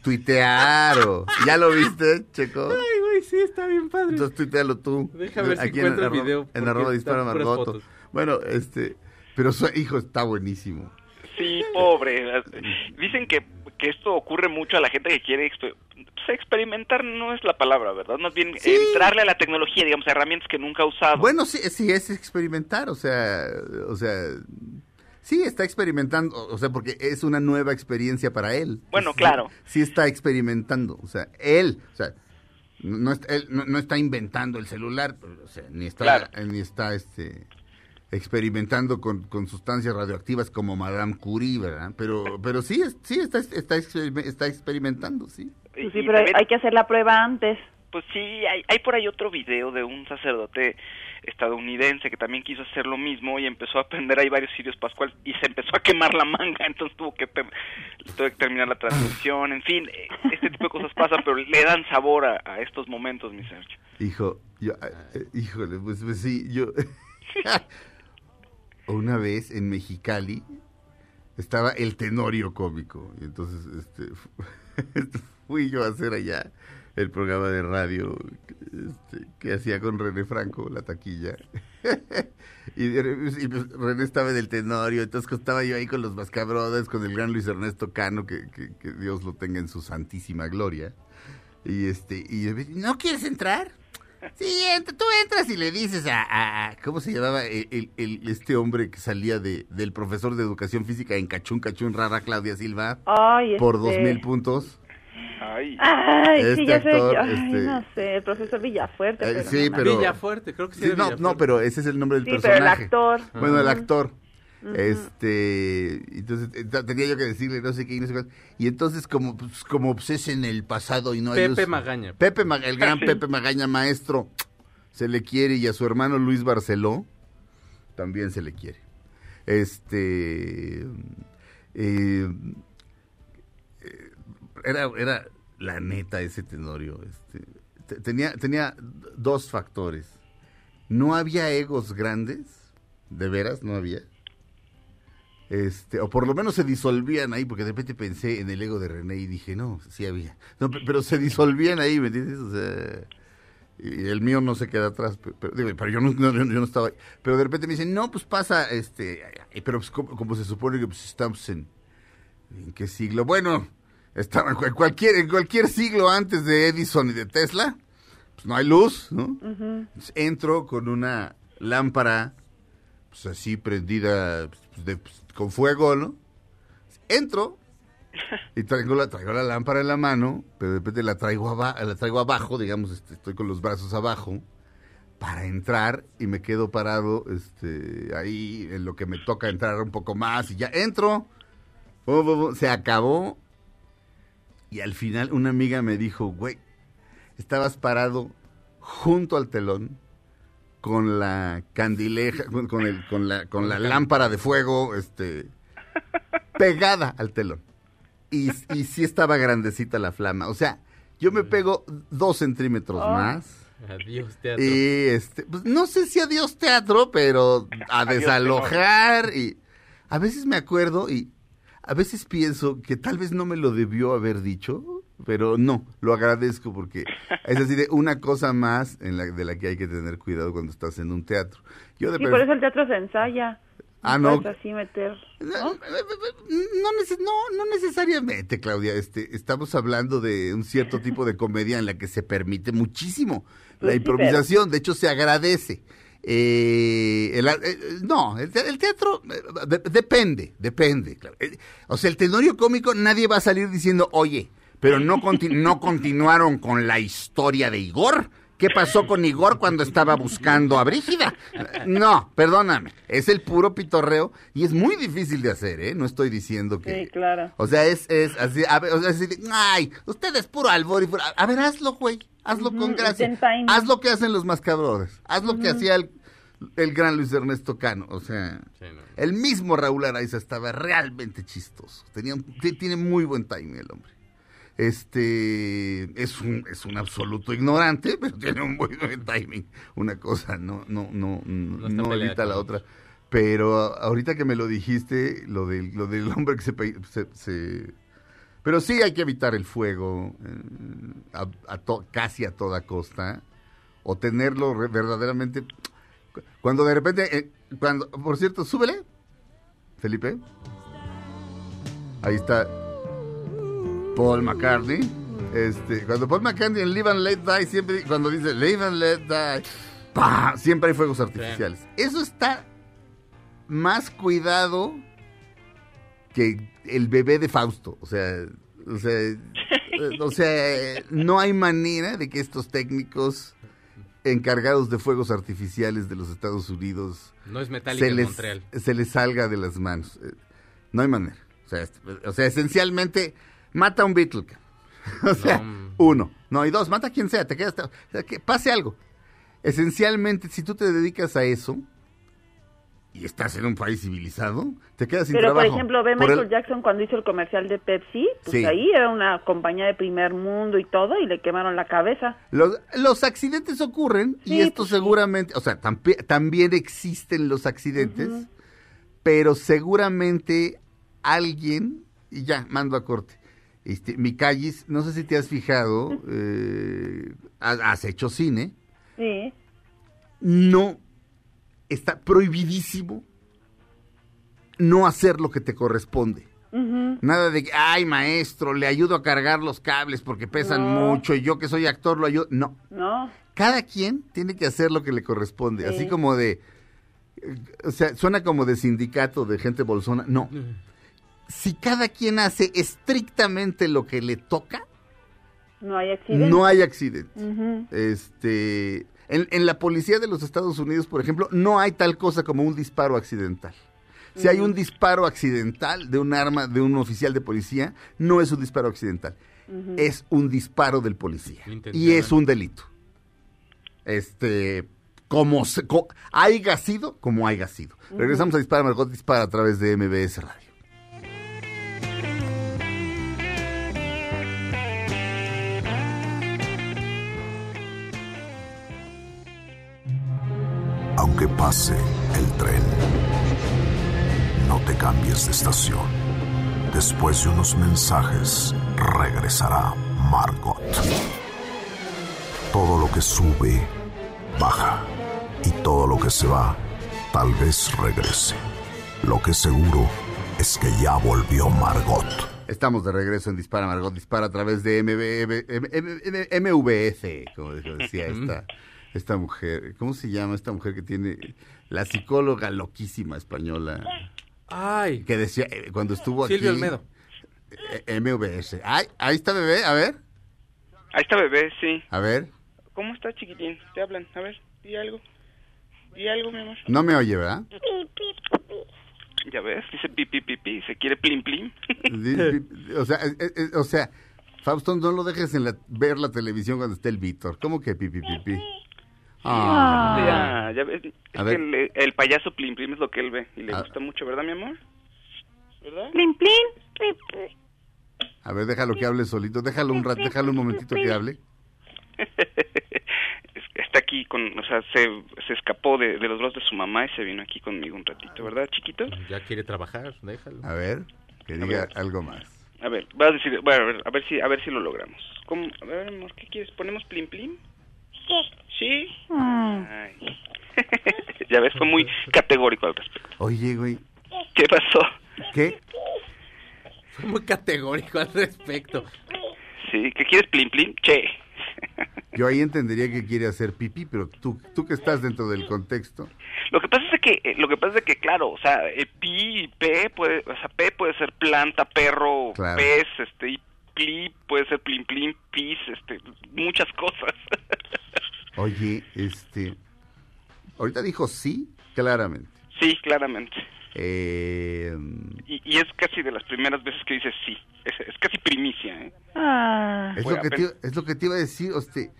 tuitear o... ¿Ya lo viste, Checo? Ay, güey, sí, está bien padre. Entonces tuitealo tú. Deja ver si Aquí en encuentro el arro- video, En arroba dispara Margoto. Bueno, este... Pero su hijo está buenísimo. Sí, pobre. Dicen que, que esto ocurre mucho a la gente que quiere exper- pues, experimentar, no es la palabra, ¿verdad? Más bien Sí. entrarle a la tecnología, digamos, a herramientas que nunca ha usado. Bueno, sí, sí es experimentar, o sea, o sea, sí está experimentando, o sea, porque es una nueva experiencia para él. Bueno, Sí, claro. Sí está experimentando, o sea, él, o sea, no, él no, no está inventando el celular, o sea, ni está, Claro. ni está, este, experimentando con, con sustancias radioactivas como Madame Curie, ¿verdad? Pero, pero sí, sí está, está, está experimentando, sí. Sí, pero hay que hacer la prueba antes. Pues sí, hay, hay por ahí otro video de un sacerdote estadounidense que también quiso hacer lo mismo y empezó a aprender ahí varios sirios pascuales y se empezó a quemar la manga, entonces tuvo que, que terminar la transmisión, en fin, eh, este tipo de cosas pasan, pero le dan sabor a, estos momentos, mi Sergio. Hijo, yo, eh, híjole, pues, pues sí, yo... Una vez en Mexicali estaba el tenorio cómico, y entonces este, fu- fui yo a hacer allá el programa de radio este, que hacía con René Franco, la taquilla. y, pues, René estaba en el tenorio, entonces estaba yo ahí con los Mascabrothers, con el gran Luis Ernesto Cano, que, que- que Dios lo tenga en su santísima gloria. Y este, y yo, ¿no quieres entrar? Sí, ent- tú entras y le dices a, ¿cómo se llamaba el, este hombre que salía de, del profesor de educación física en Cachún Cachún Rara, Claudia Silva, Ay, por este... dos mil puntos? Ay, Ay, Este sí, ya sé. actor, Ay, este- no sé, el profesor Villafuerte. Eh, pero sí, no, pero- Villafuerte, creo que sí. Sí, no, no, pero ese es el nombre del Sí, pero el personaje. actor. Bueno, el actor. Este, entonces eh, tenía yo que decirle no sé qué y no sé cuánto. Y entonces como pues, como pues, es en el pasado y no hay Pepe luz. Magaña. Pepe Ma- el gran Pepe Magaña maestro se le quiere y a su hermano Luis Barceló también se le quiere. Este eh, era era la neta ese Tenorio, este, te- tenía tenía dos factores. No había egos grandes, de veras no había. Este, o por lo menos se disolvían ahí, porque de repente pensé en el ego de René y dije, no, sí había. No, pe- pero se disolvían ahí, ¿me entiendes? Y el mío no se queda atrás, pe- pero, yo, no, estaba ahí. Pero de repente me dicen, no, pues pasa, este, ay, pero pues, como, se supone que pues, estamos ¿en qué siglo? Bueno, estaba en cual- cualquier, en cualquier siglo antes de Edison y de Tesla, pues no hay luz, ¿no? Entro con una lámpara, pues así prendida pues, de- pues, con fuego, ¿no? Entro y traigo la, traigo la lámpara en la mano, pero de repente la traigo, aba- la traigo abajo, digamos, este, estoy con los brazos abajo, para entrar y me quedo parado este, ahí en lo que me toca entrar un poco más y ya entro. Se acabó y al final una amiga me dijo, güey, estabas parado junto al telón con la candileja, con, con el, con la, con la lámpara de fuego, este, pegada al telón. Y, y sí estaba grandecita la flama. O sea, yo me pego dos centímetros Oh. más. Adiós, teatro. Y este, pues no sé si adiós teatro, pero a Adiós, desalojar y a veces me acuerdo y a veces pienso que tal vez no me lo debió haber dicho, pero no, lo agradezco porque es así de una cosa más en la, de la que hay que tener cuidado cuando estás en un teatro. Yo de Sí, por eso el teatro se ensaya. Ah, no. puedes así meter. no, ¿no? no, neces- no, no necesariamente, Claudia. Este, estamos hablando de un cierto tipo de comedia en la que se permite muchísimo la Pues improvisación. De hecho, se agradece. Eh, el- eh, no, el, el teatro eh, de- depende, depende. Eh, O sea, el tenorio cómico nadie va a salir diciendo, oye, pero no, no continuaron con la historia de Igor. ¿Qué pasó con Igor cuando estaba buscando a Brígida? No, perdóname, es el puro pitorreo y es muy difícil de hacer, ¿eh? No estoy diciendo que... Sí, claro. O sea, es, es así, a ver, o sea, así de, ay, usted es puro albor y puro... A ver, hazlo, güey, hazlo con gracia. Haz lo que hacen los mascabrones, haz lo que hacía el, el gran Luis Ernesto Cano, o sea... Sí, no. El mismo Raúl Araiza estaba realmente chistoso. Tenía tiene muy buen timing el hombre. Este es un, es un absoluto ignorante, pero tiene un muy buen timing. Una cosa no, no, no, no, peleada evita la otra. Pero ahorita que me lo dijiste, lo del, lo del hombre que se, se, se- Pero sí hay que evitar el fuego eh, a, a to- casi a toda costa. O tenerlo re- verdaderamente... Cuando de repente... eh, cuando, por cierto, súbele. Felipe. Ahí está Paul McCartney. Este, cuando Paul McCartney en Live and Let Die, siempre cuando dice Live and Let Die, ¡pah! siempre hay fuegos artificiales. Eso está más cuidado que el bebé de Fausto. O sea, o sea, eh, o sea, no hay manera de que estos técnicos encargados de fuegos artificiales de los Estados Unidos No es se les, Montreal. se les salga de las manos. Eh, No hay manera. O sea, o sea esencialmente, mata a un Beatle. O sea, No. uno. No, y dos, mata a quien sea, te quedas... o sea, que pase algo. Esencialmente, si tú te dedicas a eso y estás en un país civilizado, te quedas sin Pero, por trabajo. ejemplo, ve Por Michael el- Jackson cuando hizo el comercial de Pepsi, pues Sí. ahí era una compañía de primer mundo y todo, y le quemaron la cabeza. Los, los accidentes ocurren y esto pues sí. seguramente, o sea, también existen los accidentes, pero seguramente alguien, y ya, mando a corte. Este, mi callis, no sé si te has fijado, eh, has, hecho cine, Sí. no, está prohibidísimo no hacer lo que te corresponde. Nada de que, ay maestro, le ayudo a cargar los cables porque pesan No. mucho y yo que soy actor lo ayudo. No, No. cada quien tiene que hacer lo que le corresponde, así como de, eh, o sea, suena como de sindicato de gente bolsona, no. Si cada quien hace estrictamente lo que le toca, No hay accidente. no hay accidente. Este, en, en la policía de los Estados Unidos, por ejemplo, no hay tal cosa como un disparo accidental. Si hay un disparo accidental de un arma de un oficial de policía, no es un disparo accidental, es un disparo del policía y es un delito. Este, como se, co- haya sido, como haya sido. Regresamos a Dispara Margot Dispara a través de MBS Radio. Aunque pase el tren, no te cambies de estación. Después de unos mensajes, regresará Margot. Todo lo que sube, baja. Y todo lo que se va, tal vez regrese. Lo que seguro es que ya volvió Margot. Estamos de regreso en Dispara Margot Dispara a través de MB, M- M- M- MVS, como decía esta, esta mujer. ¿Cómo se llama esta mujer que tiene la psicóloga loquísima española Ay, que decía eh, cuando estuvo aquí? Silvio Olmedo. eh, MVS. Ay, ahí está bebé, a ver, Ahí está bebé, sí. a ver. ¿Cómo está, chiquitín? Te hablan. A ver, di algo. Di algo, mi amor. No me oye, ¿verdad? Ya ves, dice pi, pi, pi, pi. Se quiere plim, plim. O sea, eh, eh, o sea, Fausto, no lo dejes en la, ver la televisión cuando esté el Víctor. ¿Cómo que pipi pipi? Ah. Ya, ya ves. Es A que ver. el, el payaso plim, plim es lo que él ve. Y le Ah. gusta mucho, ¿verdad, mi amor? ¿Verdad? Plin, plin. A ver, déjalo que hable solito, déjalo un rato, déjalo un momentito que hable. Está aquí con, o sea, se, se escapó de, de los brazos de su mamá y se vino aquí conmigo un ratito, ¿verdad, chiquito? Ya quiere trabajar, déjalo. A ver, que A diga ver. algo más. A ver, vas a decir, bueno, a ver, a ver si, a ver si lo logramos. ¿Cómo? A ver, amor, ¿qué quieres? ¿Ponemos plim, plim? Sí. ¿Sí? Mm. Ay. ya ves, fue muy categórico al respecto. Oye, güey, ¿Qué pasó? ¿qué? Fue muy categórico al respecto. ¿Sí? ¿Qué quieres, plim, plim? Che. Yo ahí entendería que quiere hacer pipí, pero tú, tú que estás dentro del contexto. Lo que pasa es que, eh, lo que pasa es que, claro, o sea, eh, pi y p puede, o sea, p puede ser planta, perro, Claro. pez, este, y pli puede ser plim, plim, pis, este, muchas cosas. Oye, este, ahorita dijo sí, claramente. sí, claramente. Eh, Y, y es casi de las primeras veces que dices sí. Es, es casi primicia, ¿eh? Ah. es, lo que te, es lo que te iba a decir, este,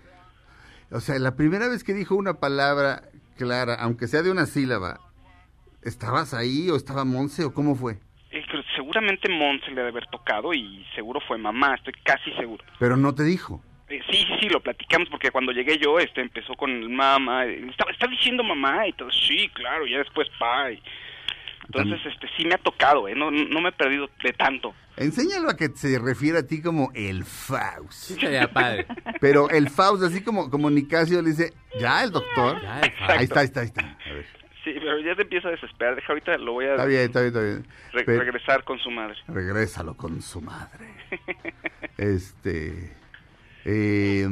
o sea, la primera vez que dijo una palabra clara, aunque sea de una sílaba, ¿estabas ahí o estaba Monse o cómo fue? Eh, seguramente Mon se le ha de haber tocado y seguro fue mamá, estoy casi seguro. Pero no te dijo. Eh, sí, sí, sí, lo platicamos porque cuando llegué yo, este, empezó con el mamá, estaba, está diciendo mamá y todo, sí, claro, ya después pa. y- Entonces, este, sí me ha tocado, ¿eh? No, no me he perdido de tanto. Enséñalo a que se refiere a ti como el Faust. Sí, sería padre. Pero el Faust, así como, como Nicasio le dice, ya el doctor. Ya, el Faust. Ahí está, ahí está, ahí está. A ver. Sí, pero ya te empiezo a desesperar, deja ahorita lo voy a Está bien, está bien, está bien. re- Pero- regresar con su madre. Regrésalo con su madre. Este. Eh,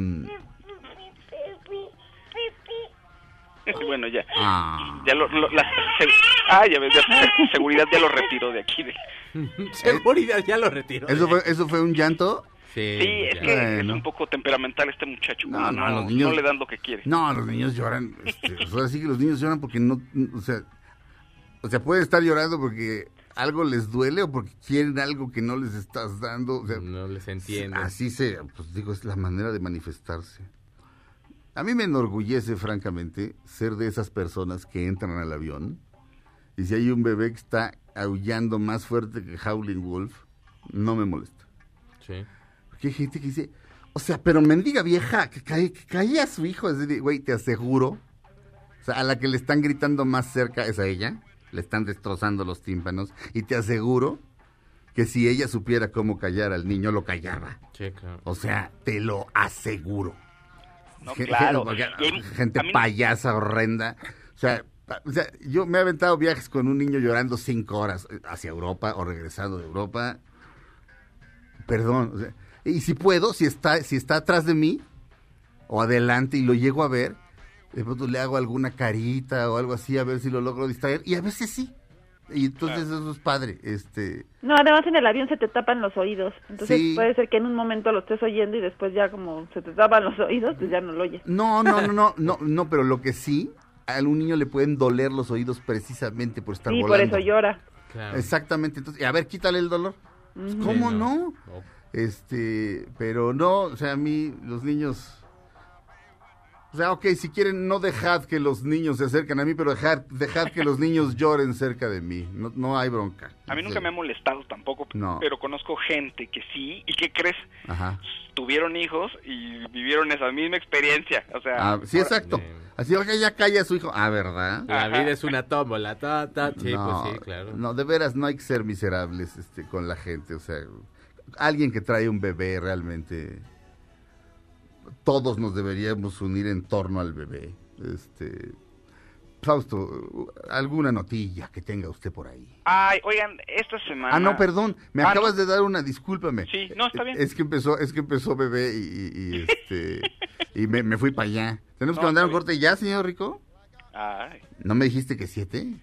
bueno, ya. ah, Ya lo, lo- la, se- ah, ya ves, ya, seguridad ya lo retiró de aquí. de- Seguridad, ya lo retiro. ¿eso, fue, ¿Eso fue un llanto? Sí, Sí, es que es un poco temperamental este muchacho. No, como no, los niños- no le dan lo que quiere. No, los niños lloran. Este, o sea, sí que los niños lloran porque no. O sea, o sea, puede estar llorando porque algo les duele o porque quieren algo que no les estás dando. O sea, No les entiendo. Así se, pues digo, es la manera de manifestarse. A mí me enorgullece, francamente, ser de esas personas que entran al avión y si hay un bebé que está aullando más fuerte que Howling Wolf, no me molesta. Sí. Porque hay gente que dice, o sea, pero mendiga vieja, que, cae, que caía a su hijo. Es decir, güey, te aseguro, o sea, a la que le están gritando más cerca es a ella, le están destrozando los tímpanos, y te aseguro que si ella supiera cómo callar al niño, lo callaba. Sí, claro. O sea, te lo aseguro. No, Gen- claro. gente payasa horrenda. O sea, pa- o sea, yo me he aventado viajes con un niño llorando cinco horas eh, hacia Europa o regresando de Europa. Perdón. o sea, y si puedo, si está, si está atrás de mí, o adelante y lo llego a ver, de pronto le hago alguna carita o algo así a ver si lo logro distraer y a veces sí. Y entonces eso es padre, este... No, además en el avión se te tapan los oídos. Entonces Sí. puede ser que en un momento lo estés oyendo y después ya como se te tapan los oídos, pues ya no lo oyes. No, no, no, no, no, no, pero lo que sí, a algún niño le pueden doler los oídos precisamente por estar Sí, por volando. eso llora. Claro. Exactamente, entonces, a ver, quítale el dolor. Pues. ¿Cómo Sí, no? no. Este, pero no, o sea, a mí los niños... O sea, ok, si quieren, no dejad que los niños se acerquen a mí, pero dejad, dejad que los niños lloren cerca de mí. No, no hay bronca. A mí nunca me ha molestado tampoco, No. pero conozco gente que sí, y ¿qué crees? Ajá. Tuvieron hijos y vivieron esa misma experiencia. O sea, Ah, sí, ahora- exacto. Sí. Así, oiga, ya calla a su hijo. Ah, ¿verdad? La Ajá. vida es una tómbola, ta, ta. Sí, no, pues sí, claro. No, de veras, no hay que ser miserables este, con la gente. O sea, alguien que trae un bebé realmente. Todos nos deberíamos unir en torno al bebé. Este. Fausto, alguna notilla que tenga usted por ahí. Ay, oigan, esta semana... Ah, no, perdón, me Ah, acabas no. de dar una, discúlpame. Sí, no, está bien. Es que empezó, es que empezó bebé y, y- y, este y me, me fui para allá. Tenemos que mandar un corte ya, señor Rico. Ay, ¿No me dijiste que siete?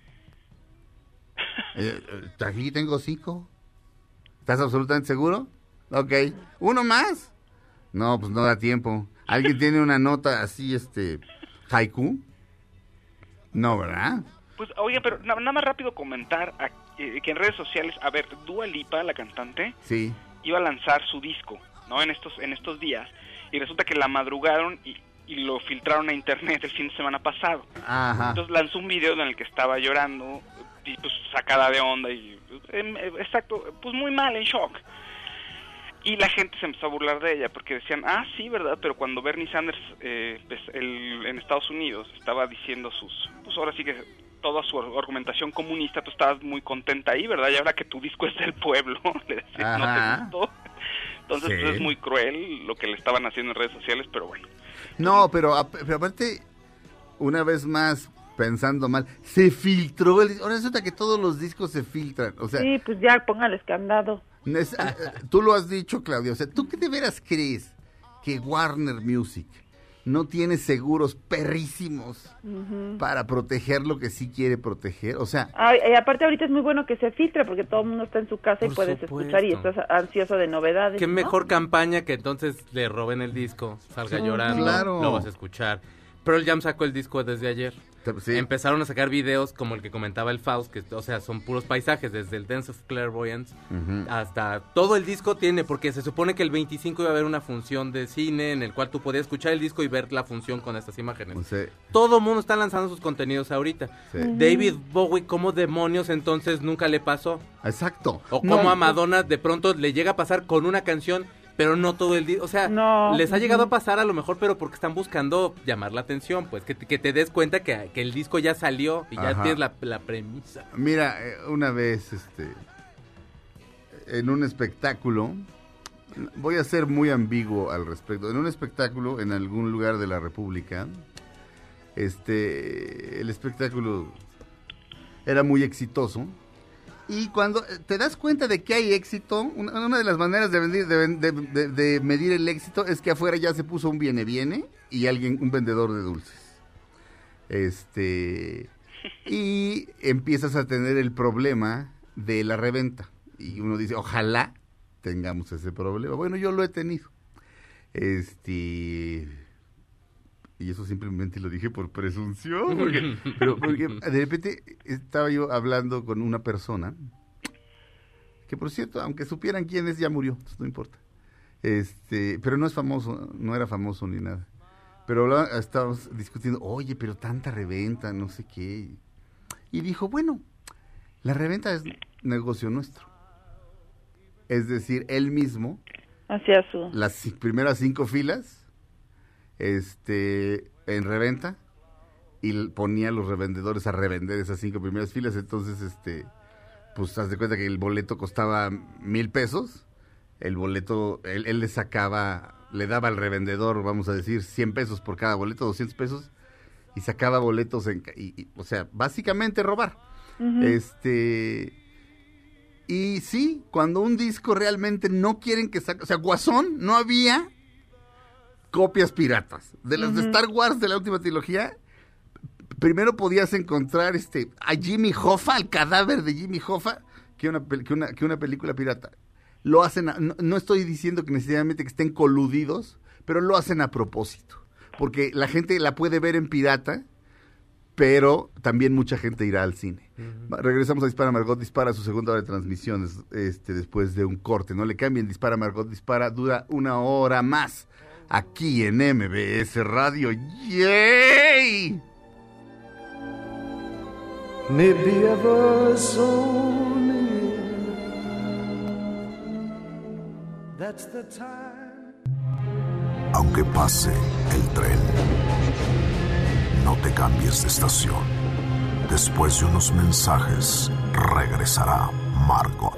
Eh, eh, aquí tengo cinco. ¿Estás absolutamente seguro? Ok. ¿Uno más? No, pues no da tiempo. ¿Alguien tiene una nota así, este, haiku? No, ¿verdad? Pues, oigan, pero na- nada más rápido comentar a- eh, que en redes sociales, a ver, Dua Lipa, la cantante, Sí. iba a lanzar su disco, ¿no? En estos, en estos días. Y resulta que la madrugaron y, y lo filtraron a internet el fin de semana pasado. Ajá. Entonces lanzó un video en el que estaba llorando, y pues sacada de onda y eh, exacto, pues muy mal, en shock. Y la gente se empezó a burlar de ella porque decían, ah, sí, ¿verdad? Pero cuando Bernie Sanders eh, pues, el- en Estados Unidos estaba diciendo sus, pues ahora sí que toda su argumentación comunista, tú estabas muy contenta ahí, ¿verdad? Y ahora que tu disco es del pueblo, le decían, no te gustó. Entonces Sí. pues, es muy cruel lo que le estaban haciendo en redes sociales, pero bueno. No, pero, pero aparte, una vez más, pensando mal, se filtró el Ahora resulta que todos los discos se filtran. O sea, Sí, pues ya póngales candado. Es- eh, tú lo has dicho, Claudia. O sea, ¿tú qué de veras crees que Warner Music no tiene seguros perrísimos para proteger lo que sí quiere proteger? O sea, Ay, y aparte ahorita es muy bueno que se filtre porque todo el mundo está en su casa y puedes supuesto. escuchar y estás ansioso de novedades. Qué ¿no? mejor campaña que entonces le roben el disco, salga Sí, llorando, claro. lo vas a escuchar. Pearl Jam sacó el disco desde ayer. Sí. Empezaron a sacar videos como el que comentaba el Faust, que o sea, son puros paisajes, desde el Dance of Clairvoyance hasta todo el disco tiene, porque se supone que el 25 iba a haber una función de cine en el cual tú podías escuchar el disco y ver la función con estas imágenes. Todo el mundo está lanzando sus contenidos ahorita. sí. David Bowie, ¿cómo demonios entonces nunca le pasó? Exacto. O No, como a Madonna de pronto le llega a pasar con una canción, pero no todo el día. O sea, No. les ha llegado a pasar a lo mejor, pero porque están buscando llamar la atención, pues que, te- que te des cuenta que, que el disco ya salió y ya Ajá. tienes la, la premisa. Mira, eh, una vez, este, en un espectáculo, voy a ser muy ambiguo al respecto. En un espectáculo en algún lugar de la República, este, el espectáculo era muy exitoso. Y cuando eh, te das cuenta de que hay éxito, una, de las maneras de, vendir- de ven- de- de- de medir el éxito es que afuera ya se puso un viene viene y alguien, un vendedor de dulces. Este y empiezas a tener el problema de la reventa. Y uno dice, ojalá tengamos ese problema. Bueno, yo lo he tenido. Este. Y eso simplemente lo dije por presunción. Porque, pero porque de repente estaba yo hablando con una persona. Que por cierto, aunque supieran quién es, ya murió. no importa. Este, pero no es famoso, no era famoso ni nada. Pero hablaba- estábamos discutiendo, oye, pero tanta reventa, no sé qué. Y dijo, bueno, la reventa es negocio nuestro. Es decir, él mismo, Hacia su... las primeras cinco filas, este, en reventa, y ponía a los revendedores a revender esas cinco primeras filas. Entonces, este, pues haz de cuenta que el boleto costaba mil pesos. El boleto, él, él le sacaba, le daba al revendedor, vamos a decir, 100 pesos por cada boleto, 200 pesos, y sacaba boletos, en, y- y, o sea, básicamente robar. Este. Y sí, cuando un disco realmente no quieren que saque. O sea, Guasón no había copias piratas. De las de Star Wars de la última trilogía, primero podías encontrar este a Jimmy Hoffa, el cadáver de Jimmy Hoffa, que una, pel- que una, que una película pirata. Lo hacen, a- no, no estoy diciendo que necesariamente que estén coludidos, pero lo hacen a propósito. Porque la gente la puede ver en pirata, pero también mucha gente irá al cine. Regresamos a Dispara Margot Dispara, su segunda hora de transmisión es- este, después de un corte. No le cambien, Dispara Margot Dispara, dura una hora más aquí en MBS Radio. ¡Yay! maybe ever so near. That's the time. Aunque pase el tren, no te cambies de estación. Después de unos mensajes, regresará Margot.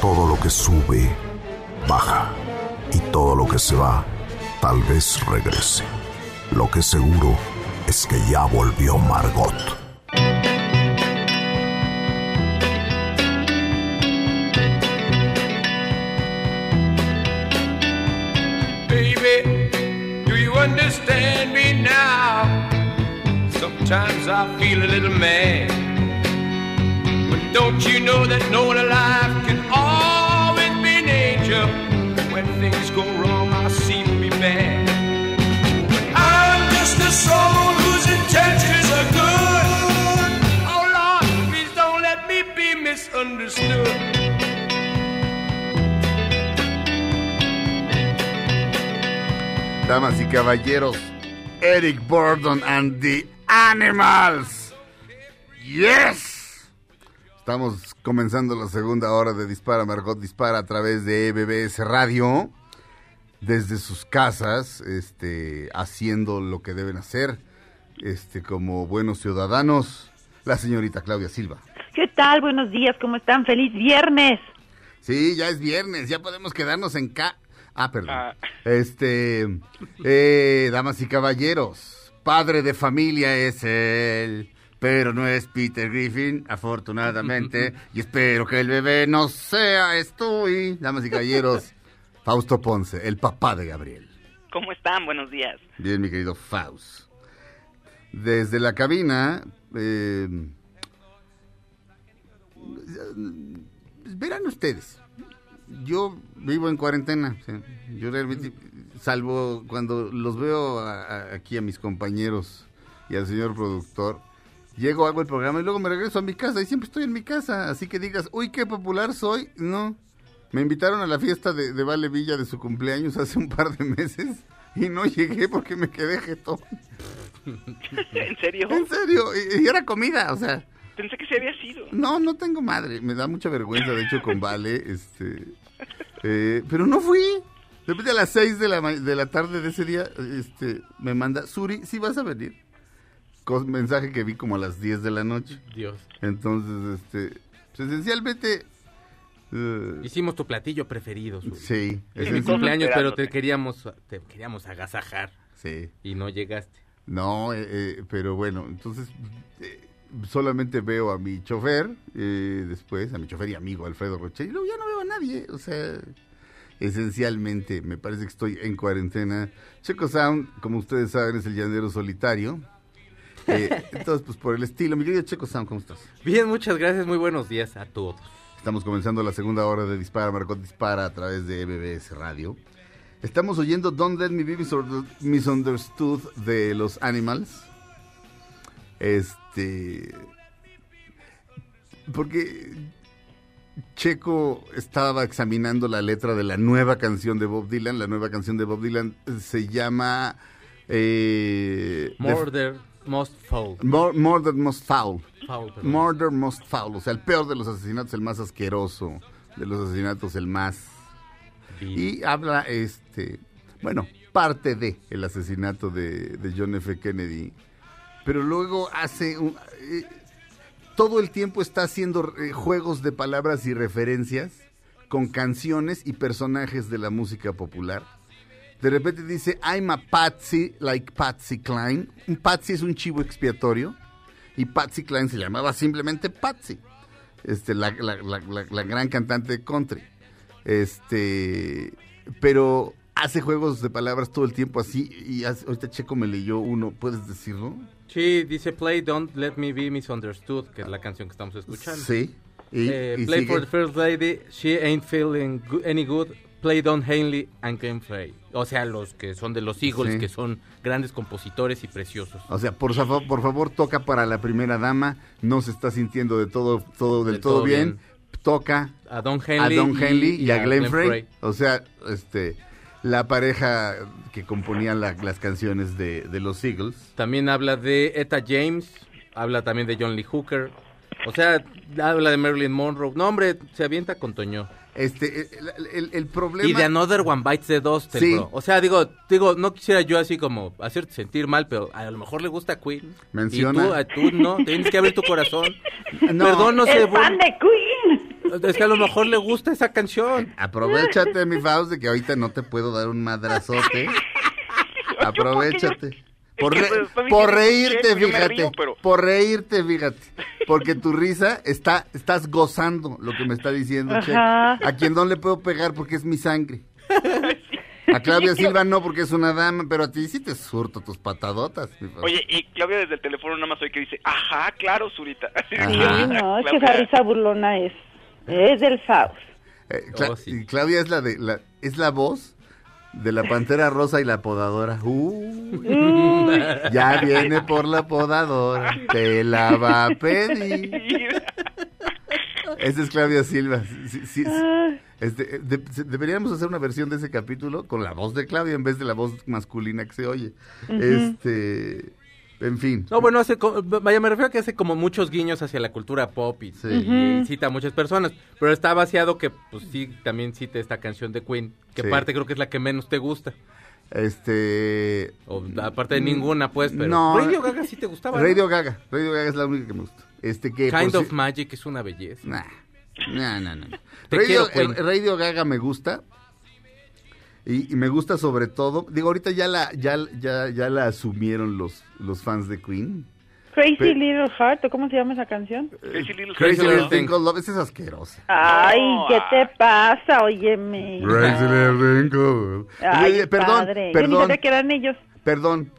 Todo lo que sube, baja. Y todo lo que se va, tal vez regrese. Lo que seguro es que ya volvió Margot. Baby, do you understand me now? Sometimes I feel a little mad. But don't you know that no one alive can things go wrong, I seem to be bad. But I'm just a soul whose intentions are good. Oh Lord, please don't let me be misunderstood. Damas y caballeros, Eric Burdon and the Animals. Yes. Estamos comenzando la segunda hora de Dispara Margot Dispara a través de EBBS Radio. Desde sus casas, este, haciendo lo que deben hacer, este, como buenos ciudadanos. La señorita Claudia Silva. ¿Qué tal? Buenos días, ¿cómo están? ¡Feliz viernes! Sí, ya es viernes, ya podemos quedarnos en ca... Ah, perdón. Ah. Este, eh, damas y caballeros, padre de familia es él, pero no es Peter Griffin, afortunadamente, y espero que el bebé no sea Stewie. Damas y caballeros, Fausto Ponce, el papá de Gabriel. ¿Cómo están? Buenos días. Bien, mi querido Faust. Desde la cabina, eh, verán ustedes, yo vivo en cuarentena. sí. Yo realmente, salvo cuando los veo a- a- aquí a mis compañeros y al señor productor, llego, hago el programa y luego me regreso a mi casa y siempre estoy en mi casa. Así que digas, uy, qué popular soy. No. Me invitaron a la fiesta de, de Vale Villa de su cumpleaños hace un par de meses y no llegué porque me quedé jetón. ¿En serio? En serio, y, y era comida, o sea. Pensé que se había sido. No, no tengo madre. Me da mucha vergüenza, de hecho, con Vale. Este, eh, pero no fui. De repente a las 6 de la, de la tarde de ese día, este, me manda, Suri, sí vas a venir. Mensaje que vi como a las 10 de la noche. Dios. Entonces, este, pues, esencialmente... eh, Hicimos tu platillo preferido. Suri. sí, Es mi cumpleaños, pero te queríamos, te queríamos agasajar sí. y no llegaste. No, eh, eh, pero bueno, entonces eh, solamente veo a mi chofer, eh, después a mi chofer y amigo Alfredo Roche, y luego ya no veo a nadie, o sea, esencialmente me parece que estoy en cuarentena. Checo Sound, como ustedes saben, es el llanero solitario. Eh, entonces, pues por el estilo, mi querido Checo Sound, ¿cómo estás? Bien, muchas gracias. Muy buenos días a todos. Estamos comenzando la segunda hora de Dispara, Marcot Dispara a través de MBS Radio. Estamos oyendo Don't Let Me Be Misunderstood de los Animals. Este. Porque Checo estaba examinando la letra de la nueva canción de Bob Dylan. La nueva canción de Bob Dylan se llama. eh, Murder Most Foul. Than Most Foul. Murder Most Foul, o sea, el peor de los asesinatos, el más asqueroso de los asesinatos, el más... Y habla, este, bueno, parte de el asesinato de, de John F. Kennedy, pero luego hace... un- eh, todo el tiempo está haciendo eh, juegos de palabras y referencias con canciones y personajes de la música popular. De repente dice, I'm a Patsy like Patsy Cline. Un Patsy es un chivo expiatorio y Patsy Cline se llamaba simplemente Patsy, este, la, la- la- la- gran cantante de country. Este, pero hace juegos de palabras todo el tiempo así y hace- ahorita Checo me leyó uno, ¿puedes decirlo? Sí, dice Play Don't Let Me Be Misunderstood, que es la canción que estamos escuchando. Sí. Y, Eh, y play sigue. for the First Lady, She Ain't Feeling Any Good, Play Don Henley and Game Frey. O sea, los que son de los Eagles, Sí. que son grandes compositores y preciosos. O sea, por, favor, por favor, toca para la primera dama, no se está sintiendo de todo, todo del Del todo, todo bien. bien. toca A Don a Henley, Don Henley y, a Glenn, Frey. Frey. O sea, este la pareja que componía la- las canciones de, de los Eagles. También habla de Etta James, habla también de John Lee Hooker. O sea, habla de Marilyn Monroe. No, hombre, se avienta con Toño. Este, el, el- el problema... Y de Another One Bites the Dust, Sí. bro. O sea, digo, digo, no quisiera yo así como hacerte sentir mal, pero a lo mejor le gusta Queen. Menciona. Y tú, a tú no, tienes que abrir tu corazón. No. Perdón, no sé. Es fan de Queen. Es que a lo mejor le gusta esa canción. Aprovechate, mi Faust, de que ahorita no te puedo dar un madrazote. Aprovechate. Por, re- pues, por reírte, fíjate. río, pero- Por reírte, fíjate. Porque tu risa está, estás gozando lo que me está diciendo. Ajá. A quien no le puedo pegar porque es mi sangre. A Claudia Silva no porque es una dama, pero a ti sí te surto tus patadotas. Oye, y Claudia desde el teléfono nada más hoy que dice, ajá, claro, Zurita. Ajá. Sí, no, es que esa risa burlona es, es del Faust. Eh, Cla- Oh, sí. Claudia es la de la, es la voz de la pantera rosa y la podadora. Uh, ya viene por la podadora, te la va a pedir. Esa es Claudia Silva. Sí, sí, sí. Este, de- se- deberíamos hacer una versión de ese capítulo con la voz de Claudia en vez de la voz masculina que se oye. Este, en fin. No, bueno, hace, vaya, me refiero a que hace como muchos guiños hacia la cultura pop y, Sí. y cita a muchas personas, pero está vaciado que, pues sí, también cita esta canción de Queen, que Sí. aparte creo que es la que menos te gusta, Este, o aparte de ninguna, pues, pero No. Radio Gaga sí te gustaba, ¿no? Radio Gaga, Radio Gaga es la única que me gusta. Este que Kind si- of Magic es una belleza. Nah, nah, nah, nah. Te Radio, quiero, Queen. el Radio Gaga me gusta. Y, y me gusta sobre todo, digo, ahorita ya la, ya, ya, ya la asumieron los, los fans de Queen. Crazy Pe- Little Heart, ¿o cómo se llama esa canción? Crazy Little Crazy Thing. Little Thing Called Love, esa es asquerosa. Ay, No, ¿qué ah. te pasa? Óyeme. Crazy Little Thing Called Love. Ay, perdón, padre. Yo ni perdón, sabía que eran ellos. perdón.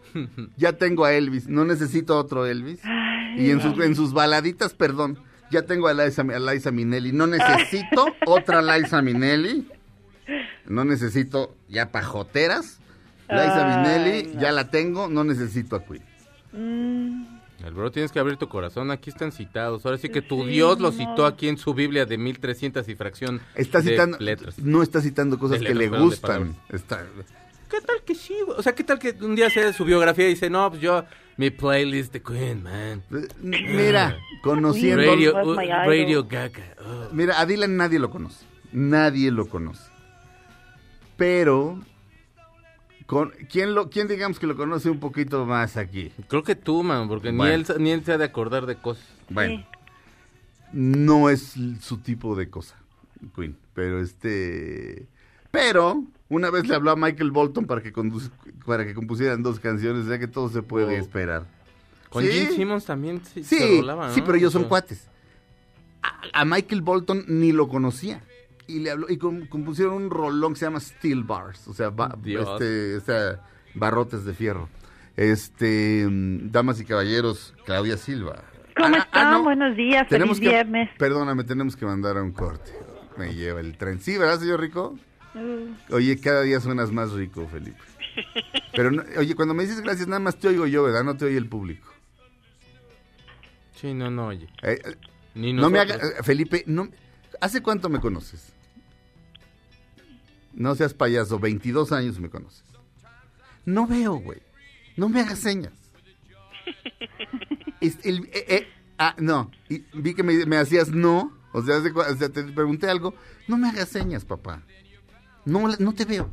Ya tengo a Elvis, no necesito otro Elvis. Ay, Y en sus, en sus baladitas, perdón, ya tengo a Liza, a Liza Minnelli. No necesito otra Liza Minnelli. No necesito ya pajoteras. Liza Ay, Minnelli, no. ya la tengo, no necesito a Queen. Mm, El bro, tienes que abrir tu corazón, aquí están citados. Ahora sí que tu Dios lo citó aquí en su Biblia de 1300 y fracción Está de citando, letras. no está citando cosas De que le letras, gustan. Está, ¿Qué tal que sí? O sea, ¿qué tal que un día sea de su biografía y dice, no, pues yo, mi playlist de Queen, man. mira, conociendo, Radio, uh. Radio Gaga. oh. mira, a Dylan nadie lo conoce, nadie lo conoce. Pero, con, ¿quién, lo, ¿quién digamos que lo conoce un poquito más aquí? Creo que tú, man, porque Bueno. ni, él, ni él se ha de acordar de cosas. Bueno, Sí. no es su tipo de cosa, Queen. Pero este. Pero, una vez le habló a Michael Bolton para que, condu- para que compusieran dos canciones, ya que todo se puede Oh. esperar. Con Sí. Jim Simmons también sí, Sí, se rolaba, sí, ¿no? pero ellos son O sea, cuates. A, a Michael Bolton ni lo conocía. Y le habló, y com- compusieron un rolón que se llama Steel Bars, o sea, ba- este, o sea, barrotes de fierro. Este, mm, damas y caballeros, Claudia Silva. ¿Cómo Ah, están? ah, no. Buenos días, Tenemos feliz que- viernes. Perdóname, tenemos que mandar a un corte. Me lleva el tren. Sí, ¿verdad, señor Rico? Mm. Oye, cada día suenas más rico, Felipe. Pero, no- oye, cuando me dices gracias, nada más te oigo yo, ¿verdad? No te oye el público. Sí, no, no, oye. Eh, eh, Ni no me nosotros. haga, Felipe, no, ¿hace cuánto me conoces? No seas payaso, 22 años me conoces. No veo, güey. No me hagas señas. Es el- eh, eh, ah, no, y vi que me, me hacías no, o sea, hace o sea, te pregunté algo. No me hagas señas, papá. No, no te veo.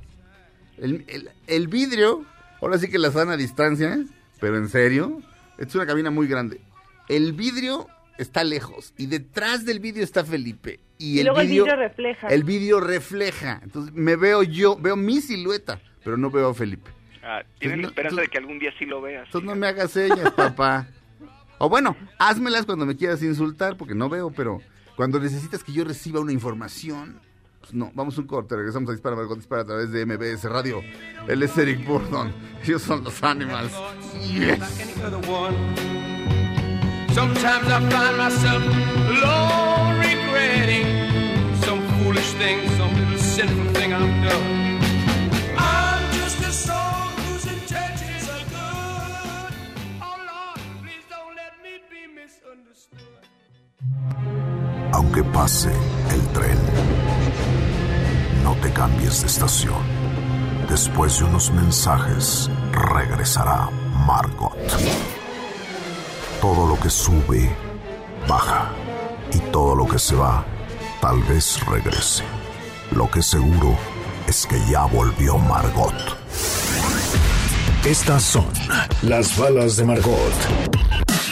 El, el- el vidrio, ahora sí que la sana distancia, ¿eh? pero en serio, es una cabina muy grande. El vidrio está lejos y detrás del vidrio está Felipe. Y, Y, el luego vidrio, el vidrio refleja. el vidrio refleja. Entonces me veo yo, veo mi silueta, pero no veo a Felipe. Ah, tienen Tú la no- esperanza tú- de que algún día sí lo veas. Entonces no me hagas señas, papá. O bueno, házmelas cuando me quieras insultar, porque no veo, pero cuando necesitas que yo reciba una información, Pues no, vamos un corte, regresamos a Dispara Margot Dispara a través de MBS Radio. Él es Eric Burdon, ellos son los Animals. Yes. Sometimes I find myself alone regretting some foolish thing, some little sinful thing I've done. I'm just a soul whose intentions are good. Oh Lord, please don't let me be misunderstood. Aunque pase el tren, no te cambies de estación. Después de unos mensajes, regresará Margot. Todo lo que sube, baja. Y todo lo que se va, tal vez regrese. Lo que seguro es que ya volvió Margot. Estas son las balas de Margot.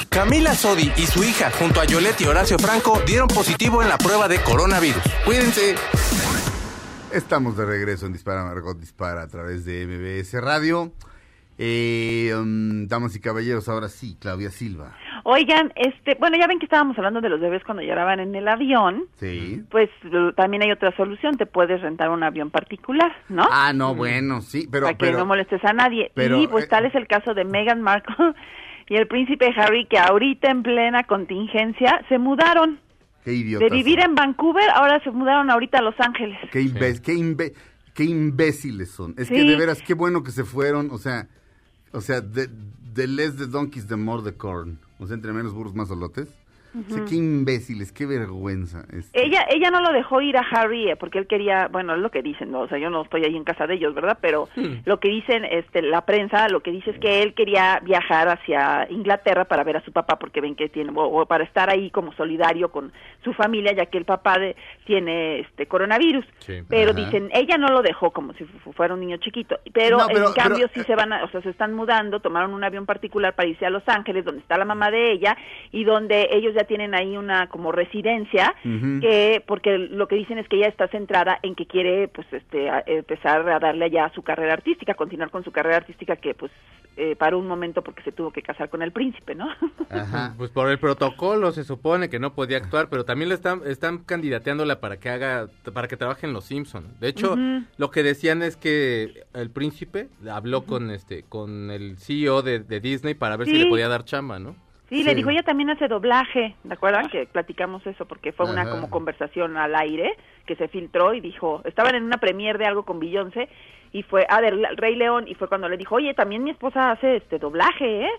Camila Sodi y su hija, junto a Yolette y Horacio Franco, dieron positivo en la prueba de coronavirus. Cuídense. Estamos de regreso en Dispara Margot Dispara a través de MBS Radio. Eh, um, damas y caballeros, ahora sí, Claudia Silva. Oigan, este, bueno, ya ven que estábamos hablando de los bebés cuando lloraban en el avión. Sí. Pues también hay otra solución, te puedes rentar un avión particular, ¿no? Ah, no, bueno, sí, pero... para que pero no molestes a nadie. pero, y pues eh, tal es el caso de Meghan Markle y el príncipe Harry, que ahorita en plena contingencia se mudaron. qué idiota. De vivir en Vancouver, ahora se mudaron ahorita a Los Ángeles. Qué, imbé- qué, imbé- qué imbéciles son. Es que Sí. de veras, qué bueno que se fueron. O sea, o sea, de, de less the donkeys, the more the corn. O sea, entre menos burros, más O sea, qué imbéciles, qué vergüenza. este. Ella, ella no lo dejó ir a Harry eh, porque él quería, bueno, es lo que dicen, ¿no? o sea, yo no estoy ahí en casa de ellos, ¿verdad? Pero lo que dicen, este, la prensa, lo que dice es que él quería viajar hacia Inglaterra para ver a su papá porque ven que tiene, o, o para estar ahí como solidario con su familia, ya que el papá de, tiene este coronavirus. Sí. Pero Ajá. dicen, ella no lo dejó como si fu- fuera un niño chiquito, pero, No, pero- en cambio pero, sí se van, a, o sea, se están mudando, tomaron un avión particular para irse a Los Ángeles, donde está la mamá de ella y donde ellos ya tienen ahí una como residencia que porque lo que dicen es que ella está centrada en que quiere pues este a- empezar a darle ya a su carrera artística, continuar con su carrera artística que pues eh, paró un momento porque se tuvo que casar con el príncipe, ¿no? Ajá. Pues por el protocolo se supone que no podía actuar, pero también le están, están candidateándola para que haga, para que trabaje en Los Simpson. De hecho, lo que decían es que el príncipe habló con este, con el CEO de, de Disney para ver si le podía dar chamba, ¿no? Sí, le dijo, ella también hace doblaje, ¿de acuerdan? Que platicamos eso porque fue una como conversación al aire que se filtró y dijo, estaban en una premiere de algo con Beyoncé y fue, ah, del Rey León y fue cuando le dijo, oye, también mi esposa hace este doblaje, ¿eh?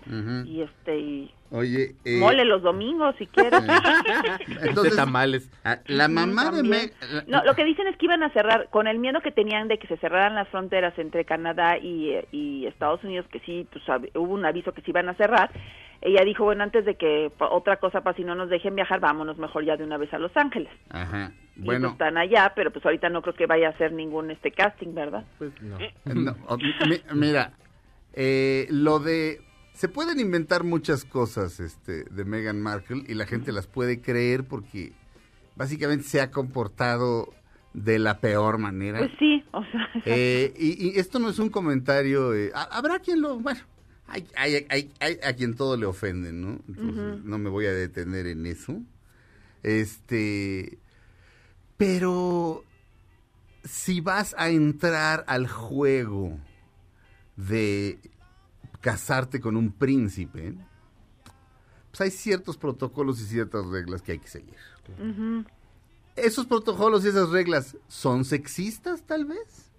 Y este, y Oye, eh, mole los domingos si quieres. entonces, de tamales. ah, la mamá de. Meg... No, lo que dicen es que iban a cerrar, con el miedo que tenían de que se cerraran las fronteras entre Canadá y, eh, y Estados Unidos, que sí, pues hubo un aviso que se iban a cerrar, ella dijo, bueno, antes de que otra cosa pase y no nos dejen viajar, vámonos mejor ya de una vez a Los Ángeles. Ajá. Bueno, pues están allá, pero pues ahorita no creo que vaya a hacer ningún este casting, ¿verdad? Pues no. No, o- mi- mira, eh, lo de... Se pueden inventar muchas cosas este, de Meghan Markle y la gente las puede creer porque básicamente se ha comportado de la peor manera. Pues sí, o sea, Eh, y, y esto no es un comentario... eh, ha- habrá quien lo... Bueno, hay, hay, hay, hay a quien todo le ofende, ¿no? Entonces no me voy a detener en eso. Este... Pero si vas a entrar al juego de casarte con un príncipe, pues hay ciertos protocolos y ciertas reglas que hay que seguir. ¿Esos protocolos y esas reglas son sexistas, tal vez?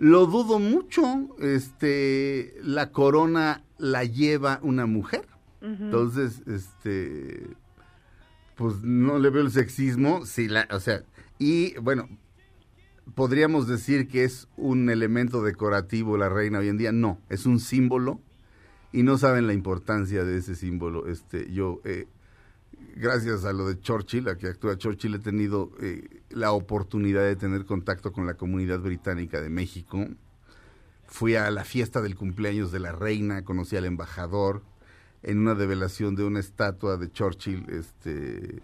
Lo dudo mucho. Este, la corona la lleva una mujer. Entonces, este, pues no le veo el sexismo. Si la, o sea, y bueno, podríamos decir que es un elemento decorativo la reina hoy en día. No, es un símbolo y no saben la importancia de ese símbolo. Este, yo, eh, gracias a lo de Churchill, a que actúa Churchill, he tenido eh, la oportunidad de tener contacto con la comunidad británica de México. Fui a la fiesta del cumpleaños de la reina, conocí al embajador en una develación de una estatua de Churchill, este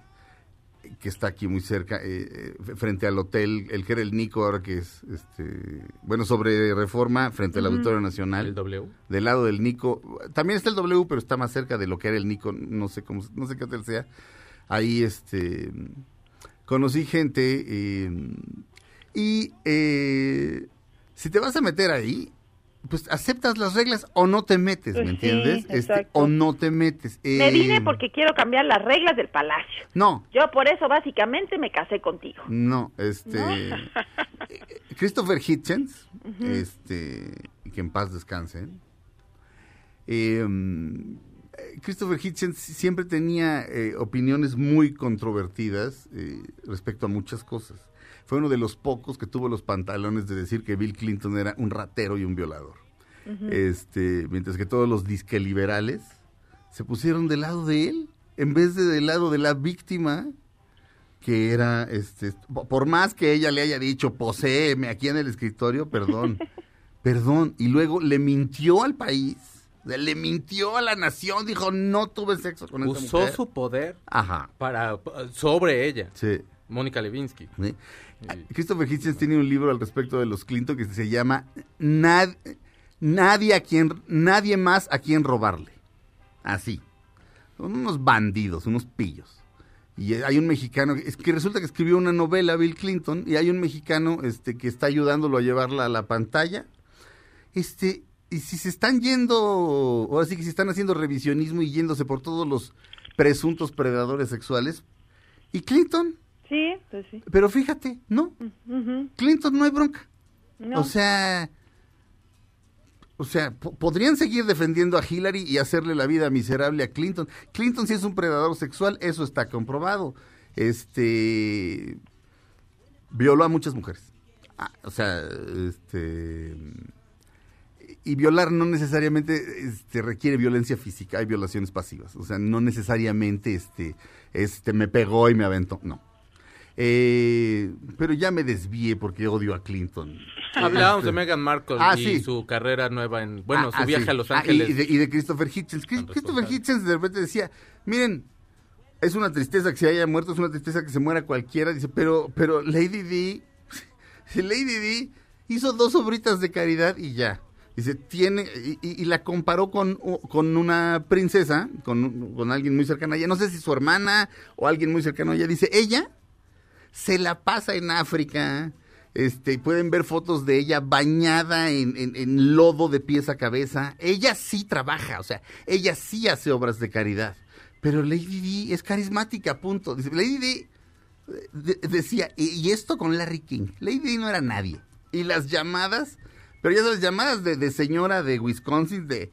que está aquí muy cerca, eh, eh, frente al hotel, el que era el Nico, ahora que es, este, bueno, sobre Reforma, frente al Auditorio Nacional El W. del lado del Nico. También está el W, pero está más cerca de lo que era el Nico, no sé cómo, no sé qué hotel sea. Ahí este conocí gente eh, y eh, si te vas a meter ahí, pues aceptas las reglas o no te metes, ¿me sí, entiendes? Este, o no te metes. Me Eh, vine porque quiero cambiar las reglas del palacio. No, Yo por eso básicamente me casé contigo. no, este... eh, Christopher Hitchens, este, que en paz descanse. eh, Christopher Hitchens siempre tenía eh, opiniones muy controvertidas eh, respecto a muchas cosas. Fue uno de los pocos que tuvo los pantalones de decir que Bill Clinton era un ratero y un violador. este, mientras que todos los disque liberales se pusieron del lado de él en vez de del lado de la víctima que era este po- por más que ella le haya dicho poséeme aquí en el escritorio perdón perdón y luego le mintió al país le mintió a la nación dijo no tuve sexo con Usó mujer su poder ajá. para sobre ella. sí. Mónica Levinsky. ¿sí? Christopher Hitchens tiene un libro al respecto de los Clinton que se llama Nad- nadie a quien nadie más a quien robarle así. Son unos bandidos unos pillos. Y hay un mexicano es que resulta que escribió una novela Bill Clinton y hay un mexicano este que está ayudándolo a llevarla a la pantalla. Este y si se están yendo ahora sí que si están haciendo revisionismo y yéndose por todos los presuntos predadores sexuales y Clinton Sí, pues sí. pero fíjate, no. Clinton no hay bronca. No. O sea, o sea, po- podrían seguir defendiendo a Hillary y hacerle la vida miserable a Clinton. Clinton sí es un predador sexual, eso está comprobado. Este violó a muchas mujeres. Ah, o sea, este y violar no necesariamente este, requiere violencia física, hay violaciones pasivas. O sea, no necesariamente este, este me pegó y me aventó, no. Eh, pero ya me desvié porque odio a Clinton. Hablábamos Este, de Meghan Markle Ah, y sí. su carrera nueva en, bueno, Ah, su ah, viaje sí. a Los Ángeles. y, de, y de Christopher Hitchens. Christopher. Hitchens de repente decía, miren, es una tristeza que se haya muerto, es una tristeza que se muera cualquiera. Dice, pero, pero Lady D, Lady D hizo dos obritas de caridad y ya. Dice, tiene, y, y- la comparó con, con una princesa, con, con alguien muy cercano a ella. No sé si su hermana o alguien muy cercano a ella. Dice, ella se la pasa en África. Este, pueden ver fotos de ella bañada en, en- en lodo de pies a cabeza. Ella sí trabaja, o sea, ella sí hace obras de caridad. Pero Lady D es carismática, punto. Dice, Lady D eh, de- decía, y, y esto con Larry King. Lady D no era nadie. Y las llamadas, pero ya sabes, llamadas de, de señora de Wisconsin, de...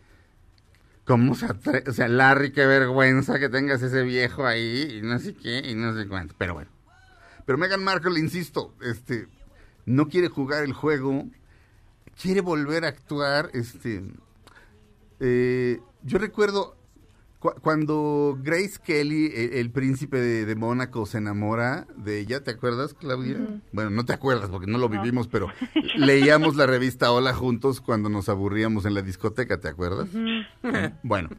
¿Cómo se atre- O sea, Larry, qué vergüenza que tengas ese viejo ahí y no sé qué y no sé cuánto. Pero bueno. Pero Meghan Markle, insisto, este, no quiere jugar el juego, quiere volver a actuar, este, eh, yo recuerdo cu- cuando Grace Kelly, el, el príncipe de, de Mónaco, se enamora de ella, ¿te acuerdas, Claudia? Bueno, no te acuerdas porque no lo vivimos, pero leíamos la revista Hola juntos cuando nos aburríamos en la discoteca, ¿te acuerdas? Bueno,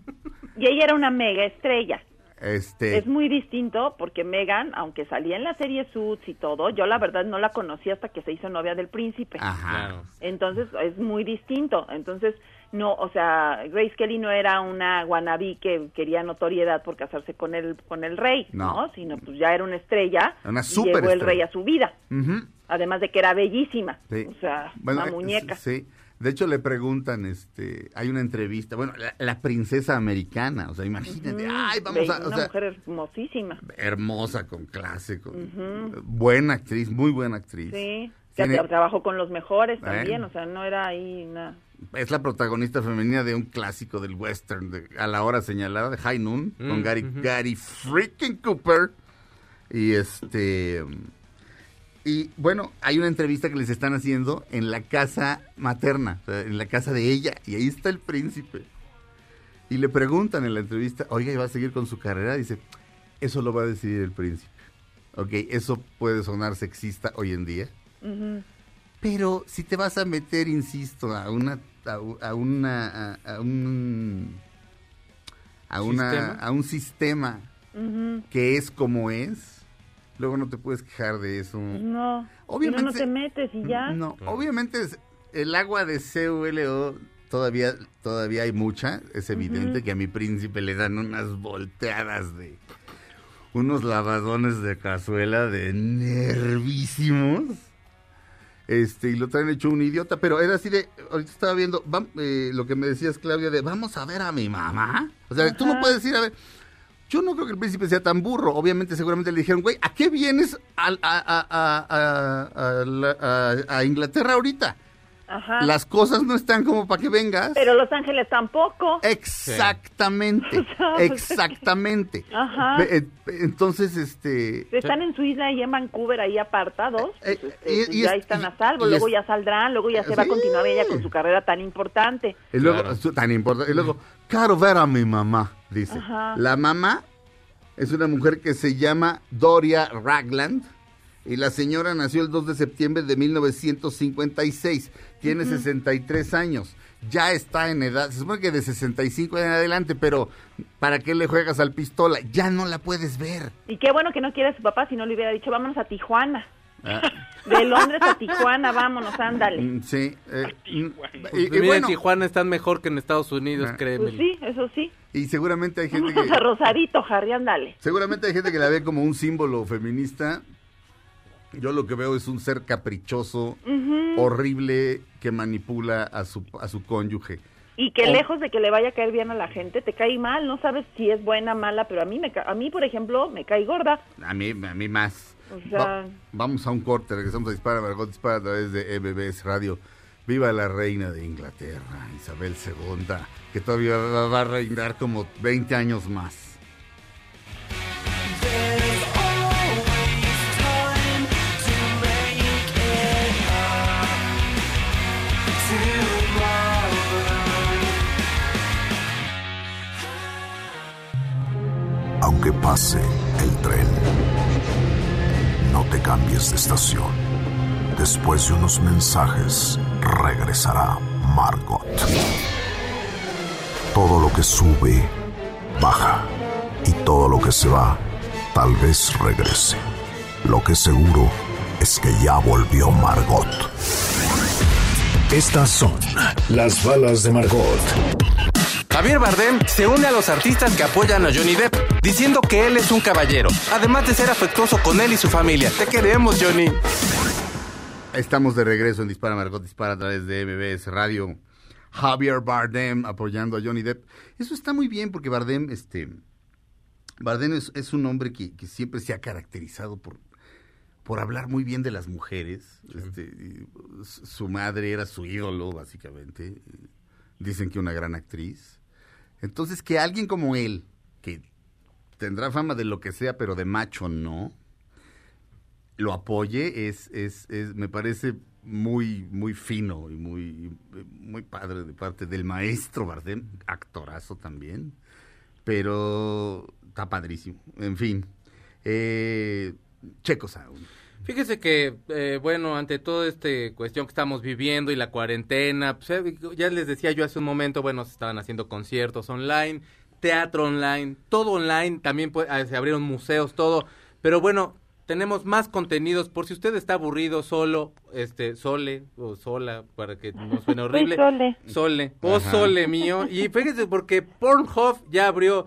Y ella era una mega estrella. este... Es muy distinto porque Megan, aunque salía en la serie Suits y todo, yo la verdad no la conocí hasta que se hizo novia del príncipe. Ajá. Entonces es muy distinto. Entonces, no, o sea, Grace Kelly no era una wannabe que quería notoriedad por casarse con el, con el rey, No. ¿no? Sino pues ya era una estrella. Una y llegó el rey a su vida. Ujú. Además de que era bellísima. Sí. O sea, Bueno, una eh, muñeca. Sí. De hecho, le preguntan, este, hay una entrevista, bueno, la, la princesa americana, o sea, imagínate, ay, vamos a, o una sea, mujer hermosísima. hermosa, con clase, con, buena actriz, muy buena actriz. Sí. Tiene- tra- trabajó con los mejores también, o sea, no era ahí una... Es la protagonista femenina de un clásico del western, de- a la hora señalada, de High Noon, con Mm, Gary, ujú. Gary freaking Cooper. Y este... Y bueno, hay una entrevista que les están haciendo en la casa materna, o sea, en la casa de ella, y ahí está el príncipe. Y le preguntan en la entrevista, oiga, ¿y va a seguir con su carrera? Dice, eso lo va a decidir el príncipe. Ok, eso puede sonar sexista hoy en día. Pero si te vas a meter, insisto, a una a, a una a, a un a una ¿Sistema? a un sistema que es como es, luego no te puedes quejar de eso. No, Obviamente- no, no te metes y ya. No, Claro. obviamente es- el agua de CULO todavía todavía hay mucha, es evidente que a mi príncipe le dan unas volteadas de unos lavadones de cazuela de nervísimos. Este, y lo traen hecho un idiota, pero era así de, ahorita estaba viendo eh, lo que me decías, Claudia, de vamos a ver a mi mamá. O sea, tú no puedes ir a ver. Yo no creo que el príncipe sea tan burro. Obviamente, seguramente le dijeron, güey, ¿a qué vienes a, a- a- a Inglaterra ahorita? Ajá. Las cosas no están como para que vengas. Pero Los Ángeles tampoco. Exactamente, exactamente. Ajá. Eh, Entonces, este... Están en su isla y en Vancouver ahí apartados. Eh, pues, y- este, y ya es- están y- a salvo. y luego es- ya saldrán, luego ya se va a continuar ella con su carrera tan importante. Y luego, Claro. tan importante. Y luego, quiero ver a mi mamá, dice. Ajá. La mamá es una mujer que se llama Doria Ragland. Y la señora nació el 2 de septiembre de 1956. Tiene 63 años. Ya está en edad. Se supone que de 65 en adelante, pero ¿para qué le juegas al pistola? Ya no la puedes ver. Y qué bueno que no quiere a su papá, si no le hubiera dicho, vámonos a Tijuana. Ah, De Londres a Tijuana, vámonos, ándale. mm, sí. eh, mm, Pues, y, y mira, bueno, en Tijuana están mejor que en Estados Unidos, Ah. créeme. Pues sí, eso sí. y seguramente hay gente Vámonos a que... Rosarito, Harry, ándale. Seguramente hay gente que la ve como un símbolo feminista. Yo lo que veo es un ser caprichoso, horrible, que manipula a su, a su cónyuge. Y que Oh. lejos de que le vaya a caer bien a la gente, te cae mal, no sabes si es buena, mala, pero a mí, me ca- a mí por ejemplo, me cae gorda. A mí, a mí más. O sea- Va- vamos a un corte, regresamos a Dispara, Margot Dispara a través de MBS Radio. Viva la reina de Inglaterra, Isabel II, que todavía va, va a reinar como 20 años más. Aunque pase el tren, no te cambies de estación. Después de unos mensajes, regresará Margot. Todo lo que sube, baja. Y todo lo que se va, tal vez regrese. Lo que seguro es que ya volvió Margot. Estas son las balas de Margot. Javier Bardem se une a los artistas que apoyan a Johnny Depp, diciendo que él es un caballero, además de ser afectuoso con él y su familia. Te queremos, Johnny. Estamos de regreso en Dispara Margot Dispara a través de MBS Radio. Javier Bardem apoyando a Johnny Depp. Eso está muy bien porque Bardem, este, Bardem es, es un hombre que, que siempre se ha caracterizado por, por hablar muy bien de las mujeres. Este, su madre era su ídolo, básicamente. Dicen que una gran actriz. Entonces, que alguien como él, tendrá fama de lo que sea, pero de macho no, lo apoye es, es, es me parece muy, muy fino y muy, muy padre de parte del maestro Bardem, actorazo también, pero está padrísimo. En fin, eh, Checo Sound. Fíjese que, eh, bueno, ante toda esta cuestión que estamos viviendo y la cuarentena, pues, eh, ya les decía yo hace un momento, bueno, se estaban haciendo conciertos online, teatro online, todo online, también pues, ah, se abrieron museos, todo, pero bueno, tenemos más contenidos, por si usted está aburrido, solo, este, sole, o sola, para que no suene horrible. Sole. Sole, o sole mío, y fíjese porque Pornhub ya abrió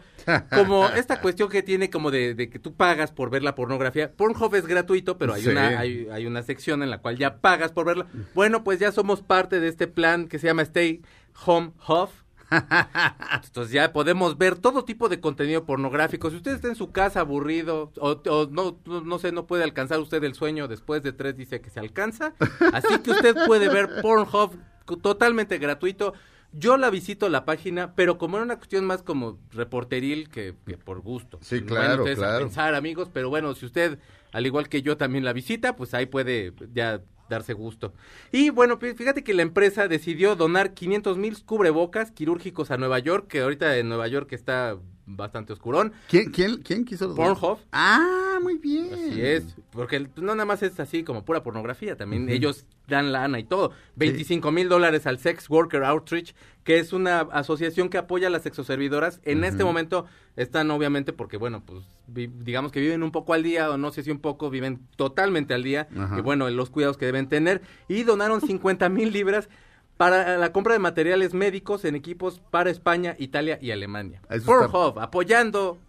como esta cuestión que tiene como de, de que tú pagas por ver la pornografía. Pornhub es gratuito, pero hay Sí. una hay, hay una sección en la cual ya pagas por verla. Bueno, pues ya somos parte de este plan que se llama Stay Home Hub. Entonces ya podemos ver todo tipo de contenido pornográfico. Si usted está en su casa aburrido o, o no, no, no sé, no puede alcanzar usted el sueño después de tres, dice que se alcanza. Así que usted puede ver Pornhub totalmente gratuito. Yo la visito la página, pero como era una cuestión más como reporteril que, que por gusto. Sí, claro, a claro. pensar, amigos, pero bueno, si usted, al igual que yo, también la visita, pues ahí puede ya darse gusto. Y bueno, fí- fíjate que la empresa decidió donar 500 mil cubrebocas quirúrgicos a Nueva York, que ahorita en Nueva York está bastante oscurón. ¿Quién, quién, quién quiso? Pornhub. Ah, muy bien. Así es, porque no nada más es así como pura pornografía, también ellos dan lana y todo. 25 mil dólares al Sex Worker Outreach, que es una asociación que apoya a las sexoservidoras. En este momento están obviamente porque, bueno, pues vi- digamos que viven un poco al día, o no sé si un poco, viven totalmente al día. Y bueno, los cuidados que deben tener. Y donaron 50 mil libras para la compra de materiales médicos en equipos para España, Italia y Alemania. Pornhub, apoyando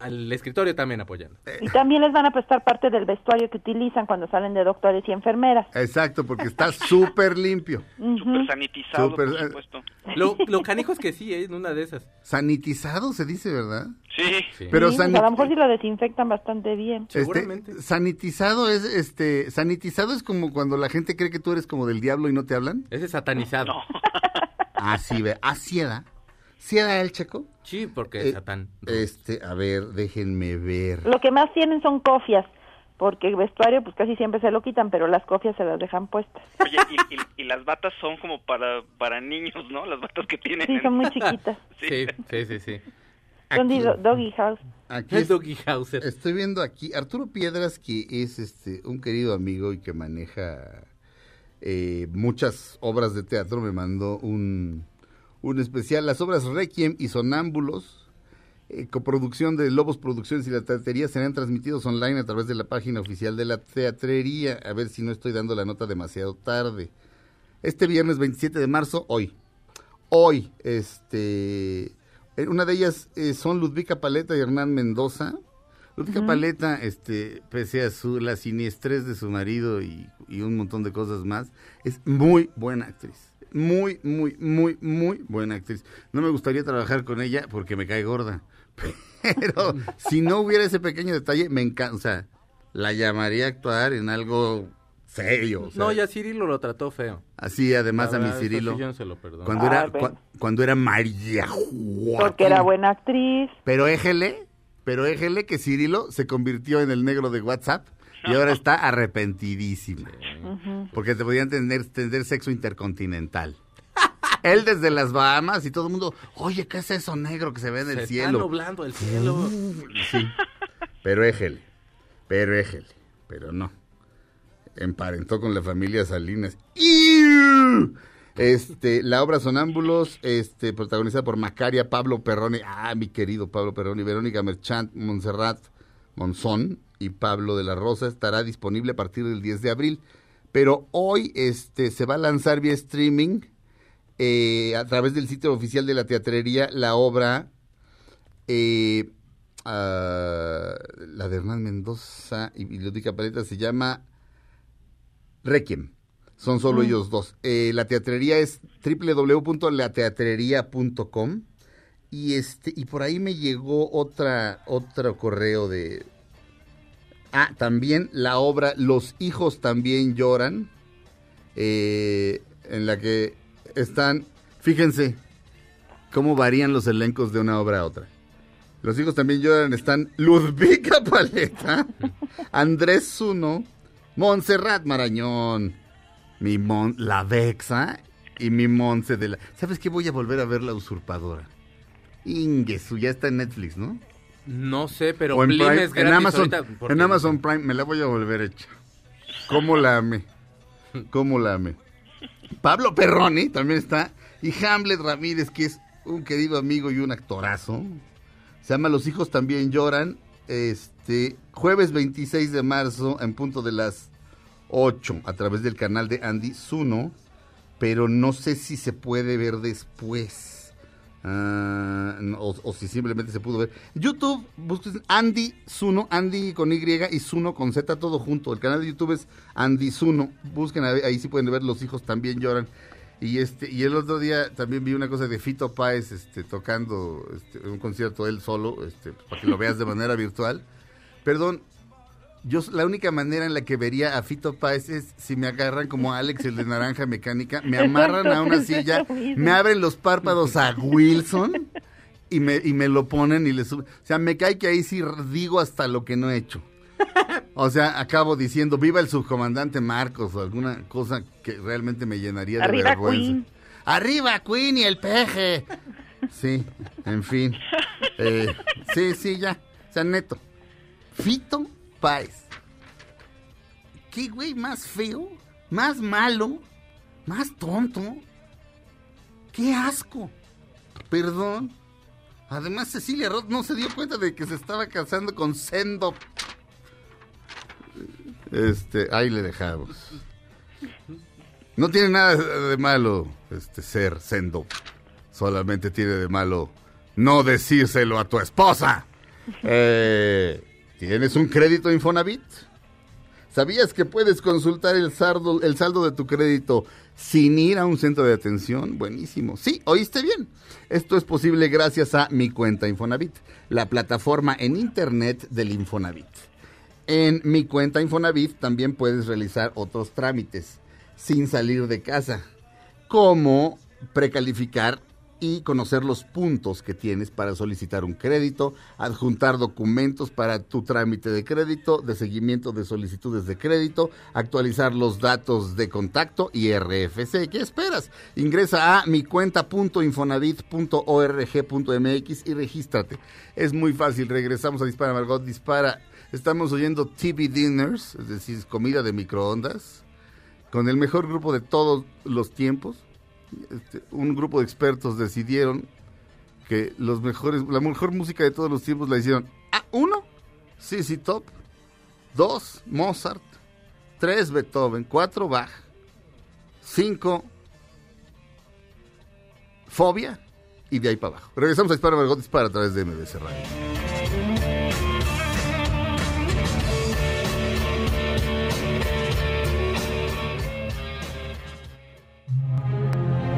al escritorio también apoyando. Y también les van a prestar parte del vestuario que utilizan cuando salen de doctores y enfermeras. Exacto, porque está súper limpio. Súper sanitizado, por eh, supuesto. Lo, lo canijo es que sí, ¿eh? en una de esas. Sanitizado se dice, ¿verdad? Sí. Pero Sí, sanit- a lo mejor sí lo desinfectan bastante bien. Este, sanitizado es este sanitizado es como cuando la gente cree que tú eres como del diablo y no te hablan. Ese es satanizado. Así ve, así da. ¿Sí da el checo? Sí, porque Eh, es satán. Este, a ver, déjenme ver. Lo que más tienen son cofias, porque el vestuario pues casi siempre se lo quitan, pero las cofias se las dejan puestas. Oye, y, y- y las batas son como para, para niños, ¿no? Las batas que tienen. Sí, son muy chiquitas. Sí, sí, sí, sí. Son de do- doggy house. Aquí El es- Doggy Hauser. Estoy viendo aquí Arturo Piedras, que es este un querido amigo y que maneja eh, muchas obras de teatro, me mandó un, un especial, las obras Requiem y Sonámbulos, eh, coproducción de Lobos Producciones y la Teatería, serán transmitidos online a través de la página oficial de la Teatrería, a ver si no estoy dando la nota demasiado tarde. Este viernes 27 de marzo, hoy, hoy, este, eh, una de ellas eh, son Ludvica Paleta y Hernán Mendoza. Ludvica. Paleta, este, pese a su, la siniestrez de su marido y, y un montón de cosas más, es muy buena actriz. Muy, muy, muy, muy buena actriz. No me gustaría trabajar con ella porque me cae gorda. Pero si no hubiera ese pequeño detalle, me encanta. O sea, la llamaría a actuar en algo serio. o sea, No, ya Cirilo lo trató feo. Así, además a mi Cirilo. sí yo no se lo perdono. Cuando Ah, era, cua- cuando era María Joaquín. Porque era buena actriz. Pero éjele, pero éjele que Cirilo se convirtió en el negro de WhatsApp y ahora está arrepentidísimo. Porque te podían tener, tener sexo intercontinental. Él desde las Bahamas y todo el mundo, oye, ¿qué es eso negro que se ve en el Se cielo? está nublando el cielo. Sí, pero éjele, pero éjele, pero no. Emparentó con la familia Salinas. ¡Iu! Este, la obra Sonámbulos, este, protagonizada por Macaria, Pablo Perroni, ah, mi querido Pablo Perroni, Verónica Merchant, Montserrat Monzón y Pablo de la Rosa, estará disponible a partir del 10 de abril. Pero hoy este, se va a lanzar vía streaming eh, a través del sitio oficial de la teatrería la obra eh, ah, la de Hernán Mendoza y, Ludwika Paleta se llama Requiem. Son solo Mm. ellos dos. Eh, la teatrería es www.lateatrería.com y este y por ahí me llegó otra otro correo de ah también la obra Los hijos también lloran eh, en la que están fíjense cómo varían los elencos de una obra a otra. Los hijos también lloran, están Ludvica Paleta, Andrés Zuno, Montserrat Marañón, mi Mon, la Vexa y mi Monse de la... ¿Sabes qué? Voy a volver a ver La Usurpadora. Ingesu, ya está en Netflix, ¿no? No sé, pero en, Blim Prime- es en Amazon, ahorita, porque- en Amazon Prime, me la voy a volver a echar. ¿Cómo la amé? ¿Cómo la amé? Pablo Perroni también está. Y Hamlet Ramírez, que es un querido amigo y un actorazo. Se llama Los hijos también lloran. Este, jueves 26 de marzo, en punto de las 8, a través del canal de Andy Zuno. Pero no sé si se puede ver después. Ah, o, o si simplemente se pudo ver. YouTube, busquen Andy Zuno, Andy con Y y Zuno con Z todo junto. El canal de YouTube es Andy Zuno. Busquen ahí, ahí sí pueden ver Los hijos también lloran. Y este y el otro día también vi una cosa de Fito Páez este, tocando este, un concierto él solo, este, para que lo veas de manera virtual. Perdón, yo la única manera en la que vería a Fito Páez es si me agarran como a Alex el de Naranja Mecánica, me amarran a una silla, me abren los párpados a Wilson y me, y me lo ponen y le suben. O sea, me cae que ahí sí digo hasta lo que no he hecho. O sea, acabo diciendo, viva el subcomandante Marcos o alguna cosa que realmente me llenaría de Arriba vergüenza. Queen. Arriba Queen y el peje. Sí, en fin. Eh, sí, sí, ya. O sea, neto. Fito Páez. ¿Qué güey más feo? Más malo. Más tonto. ¡Qué asco! Perdón. Además, Cecilia Roth no se dio cuenta de que se estaba casando con Sendo. Este, ahí le dejamos. No tiene nada de malo este ser Sendo. Solamente tiene de malo no decírselo a tu esposa. Eh, ¿Tienes un crédito Infonavit? ¿Sabías que puedes consultar el saldo, el saldo de tu crédito sin ir a un centro de atención? Buenísimo. Sí, oíste bien. Esto es posible gracias a Mi Cuenta Infonavit, la plataforma en Internet del Infonavit. En Mi Cuenta Infonavit también puedes realizar otros trámites sin salir de casa, como precalificar y conocer los puntos que tienes para solicitar un crédito, adjuntar documentos para tu trámite de crédito, de seguimiento de solicitudes de crédito, actualizar los datos de contacto y RFC. ¿Qué esperas? Ingresa a micuenta.infonavit.org.mx y regístrate. Es muy fácil. Regresamos a Dispara Margot Dispara. Estamos oyendo TV Dinners, es decir, comida de microondas, con el mejor grupo de todos los tiempos este, un grupo de expertos decidieron que los mejores, la mejor música de todos los tiempos la hicieron. Ah, uno, CC Top. Dos, Mozart. Tres, Beethoven. Cuatro, Bach. Cinco, Fobia. Y de ahí para abajo. Regresamos a Dispara Margot Dispara a través de MBC Radio.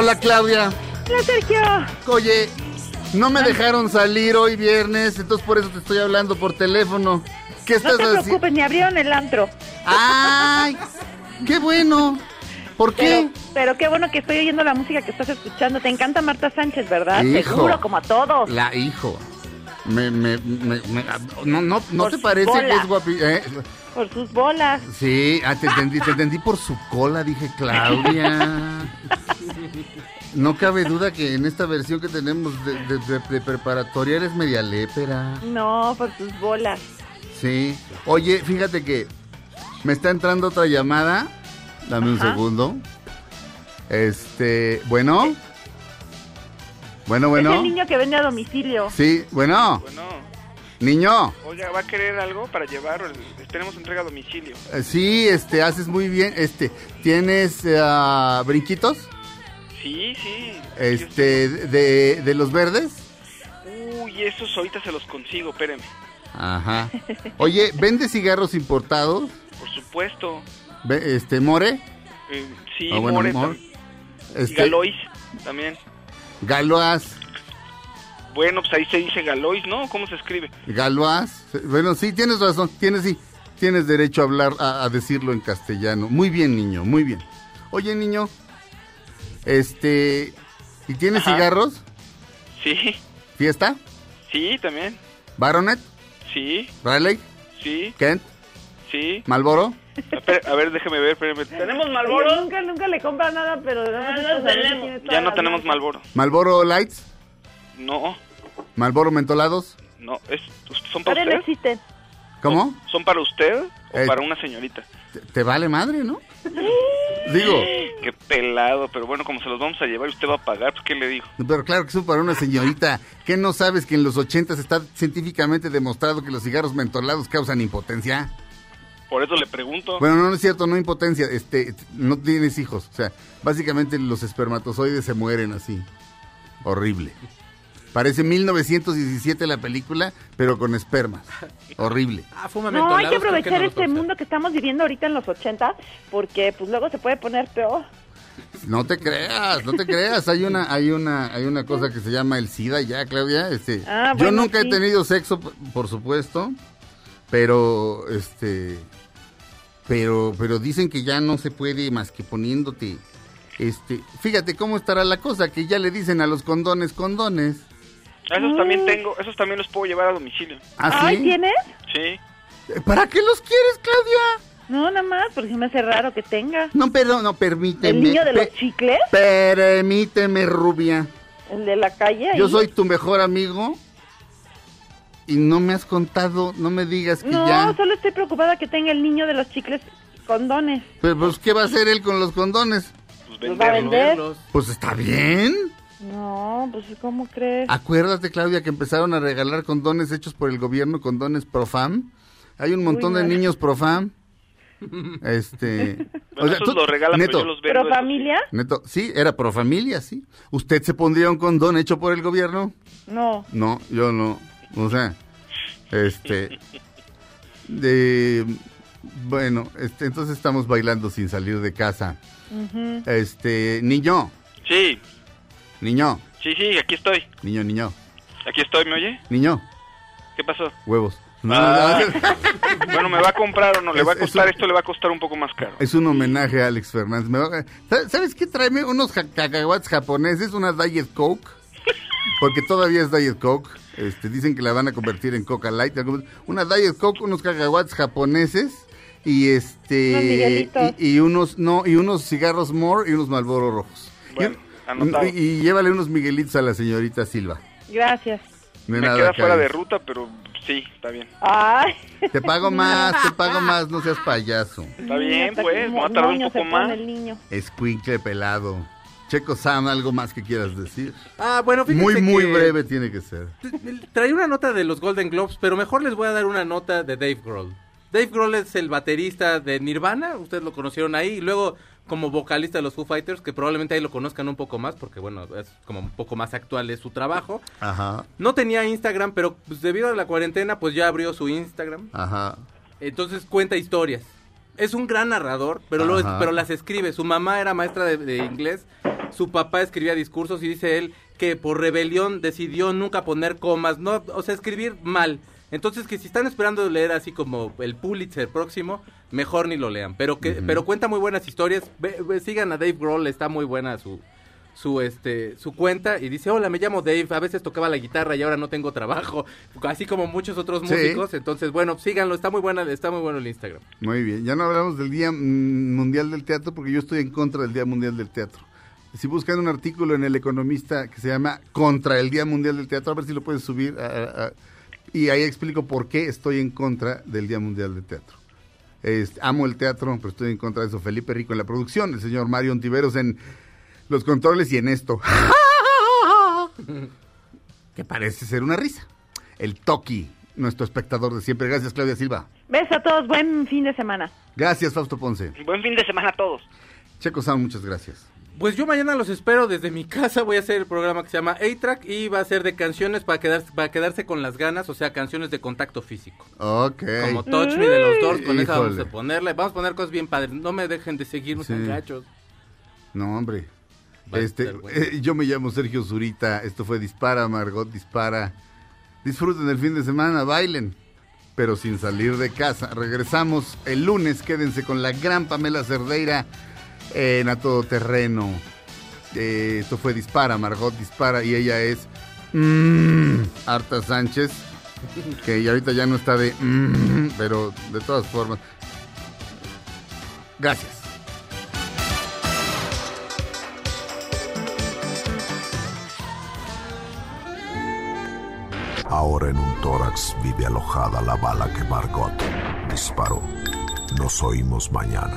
Hola Claudia. Hola Sergio. Oye, no me dejaron salir hoy viernes, entonces por eso te estoy hablando por teléfono. ¿Qué No estás te haciendo? preocupes, me abrieron el antro. ¡Ay! ¡Qué bueno! ¿Por qué? Pero, pero qué bueno que estoy oyendo la música que estás escuchando. Te encanta Marta Sánchez, ¿verdad? Hijo. Seguro, como a todos. La hijo. Me, me, me, me- no, no, ¿no te parece que bola. es guapi? eh? Por sus bolas. Sí, ah, te entendí, te entendí por su cola, dije Claudia. No cabe duda que en esta versión que tenemos de, de- de- de preparatoria eres media lépera. No, por sus bolas. Sí. Oye, fíjate que me está entrando otra llamada. Dame un segundo. Este, bueno. Bueno, Es bueno. el niño que vende a domicilio. Sí, bueno. Bueno, Niño. oiga, ¿va a querer algo para llevar? Tenemos entrega a domicilio. Eh, Sí, este, haces muy bien. Este, ¿tienes ah, brinquitos? Sí, sí. Este, de, de los verdes. Uy, esos ahorita se los consigo, espéreme. Ajá. Oye, ¿vende cigarros importados? Por supuesto. Ve- Este, More. Eh, sí, Ah, bueno, More More. tam- Este, y Galois también. Galois. Bueno, pues ahí se dice Galois, ¿no? ¿Cómo se escribe? Galois. Bueno, sí, tienes razón. Tienes, sí. Tienes derecho a hablar, a, a decirlo en castellano. Muy bien, niño, muy bien. Oye, niño. Este. ¿Y tienes Ajá. cigarros? Sí, ¿Fiesta? sí, también. ¿Baronet? Sí, ¿Riley? sí, ¿Kent? sí. ¿Malboro? A ver, déjeme ver, espérame. ¿Tenemos Malboro? Nunca, nunca le compra nada, pero... no Ya no tenemos Malboro. ¿Malboro Lights? No, ¿Malboro Mentolados? no, es, ¿son para no usted? existen. ¿Cómo? ¿Son para usted o Eh. para una señorita? Te, te vale madre, ¿no? Digo, Qué pelado, pero bueno, como se los vamos a llevar y usted va a pagar, pues ¿qué le digo? pero claro que eso para una señorita. ¿Qué no sabes que en los 80 está científicamente demostrado que los cigarros mentolados causan impotencia? Por eso le pregunto. Bueno, no, no es cierto, no impotencia, este, no tienes hijos. O sea, básicamente los espermatozoides se mueren así. Horrible. Parece 1917 la película, pero con espermas. Horrible. Ah, No, hay que aprovechar este mundo que estamos viviendo ahorita en los 80, porque pues luego se puede poner peor. No te creas, no te creas. Hay una, hay una, hay una cosa que se llama el SIDA ya, Claudia. Este, Ah, yo nunca sí. he tenido sexo, por supuesto, pero, este, pero, pero dicen que ya no se puede más que poniéndote Este, fíjate cómo estará la cosa, que ya le dicen a los condones condones. Esos también tengo, esos también los puedo llevar a domicilio. ¿Ah, ¿Ay, sí? tienes? Sí. ¿Para qué los quieres, Claudia? No, nada más, porque se me hace raro que tenga. No, perdón, no, permíteme. ¿El niño de los chicles? Permíteme, rubia. ¿El de la calle? ahí? Yo soy tu mejor amigo y no me has contado, no me digas que No, ya. solo estoy preocupada que tenga el niño de los chicles condones. Pero, pues, ¿qué va a hacer él con los condones? ¿Los va a vender? Pues está bien. No, pues ¿cómo crees? Acuérdate, Claudia, que empezaron a regalar condones hechos por el gobierno, condones Profam. Hay un montón Uy, de no. niños Profam. Este. Bueno, esos los regalan, pero neto, yo los vendo. ¿Pero familia? neto, sí, era Profamilia, sí. ¿Usted se pondría un condón hecho por el gobierno? No. No, yo no. O sea, este. De. Bueno, este, entonces estamos bailando sin salir de casa. Ujú. Este, niño, Sí, niño, sí, sí, aquí estoy. niño, niño, Aquí estoy, ¿me oye? niño, ¿Qué pasó? huevos. No, Ah. no, no, Bueno, ¿me va a comprar o no? ¿Le Es- va a costar un- esto? Le va a costar un poco más caro. Es un homenaje a Alex Fernández. Me va a- ¿Sabes- ¿Sabes qué? Tráeme unos cacahuates japoneses, una Diet Coke. Porque todavía es Diet Coke. Este, dicen que la van a convertir en Coca Light. Una Diet Coke, unos cacahuates japoneses y este y, y unos no y unos cigarros More y unos Marlboro rojos. Bueno, y, anotado. y- y llévale unos Miguelitos a la señorita Silva. Gracias. No Me nada queda fuera de ruta, pero sí, está bien. Ay. Te pago más, te pago más, no seas payaso. Está bien, Hasta pues, va a tardar un poco más. Escuincle pelado. Checo Sam, ¿algo más que quieras decir? Ah, bueno, fíjense Muy, muy que breve tiene que ser. Traí una nota de los Golden Globes, pero mejor les voy a dar una nota de Dave Grohl. Dave Grohl es el baterista de Nirvana, ustedes lo conocieron ahí, y luego como vocalista de los Foo Fighters, que probablemente ahí lo conozcan un poco más, porque bueno, es como un poco más actual es su trabajo. Ajá, No tenía Instagram, pero pues, debido a la cuarentena, pues ya abrió su Instagram. ajá. Entonces cuenta historias. Es un gran narrador, pero, lo- pero las escribe. Su mamá era maestra de, de inglés, su papá escribía discursos y dice él que por rebelión decidió nunca poner comas, no, o sea, escribir mal. Entonces que si están esperando leer así como el Pulitzer próximo, mejor ni lo lean. Pero que, pero cuenta muy buenas historias. Ve- ve- sigan a Dave Grohl, está muy buena su su este su cuenta y dice hola me llamo Dave a veces tocaba la guitarra y ahora no tengo trabajo así como muchos otros Sí. músicos entonces bueno síganlo está muy buena está muy bueno el Instagram Muy bien. Ya no hablamos del Día Mundial del Teatro porque yo estoy en contra del Día Mundial del Teatro. Si buscan un artículo en El Economista que se llama Contra el Día Mundial del Teatro, a ver si lo puedes subir. a- a- a- y ahí explico por qué estoy en contra del Día Mundial del Teatro. Este, amo el teatro, pero estoy en contra de eso. Felipe Rico en la producción, el señor Mario Ontiveros en los controles y en esto. que parece ser una risa. El Toki, nuestro espectador de siempre. Gracias, Claudia Silva. Besos a todos, buen fin de semana. Gracias, Fausto Ponce. Buen fin de semana a todos. Checo Sound, muchas gracias. Pues yo mañana los espero desde mi casa, voy a hacer el programa que se llama A-Track y va a ser de canciones para quedarse, para quedarse con las ganas, o sea, canciones de contacto físico. Ok. Como Touch Me de los Doors, con esa vamos a ponerle, vamos a poner cosas bien padres, no me dejen de seguirnos Sí. gachos. No, hombre. Va Este, bueno. eh, yo me llamo Sergio Zurita. Esto fue Dispara, Margot Dispara. Disfruten el fin de semana, bailen, pero sin salir de casa. Regresamos el lunes. Quédense con la gran Pamela Cerdeira en A Todo Terreno. Eh, esto fue Dispara, Margot Dispara. Y ella es mm, Arta Sánchez, que ahorita ya no está de. mm, pero de todas formas. Gracias. Ahora en un tórax vive alojada la bala que Margot disparó. Nos oímos mañana.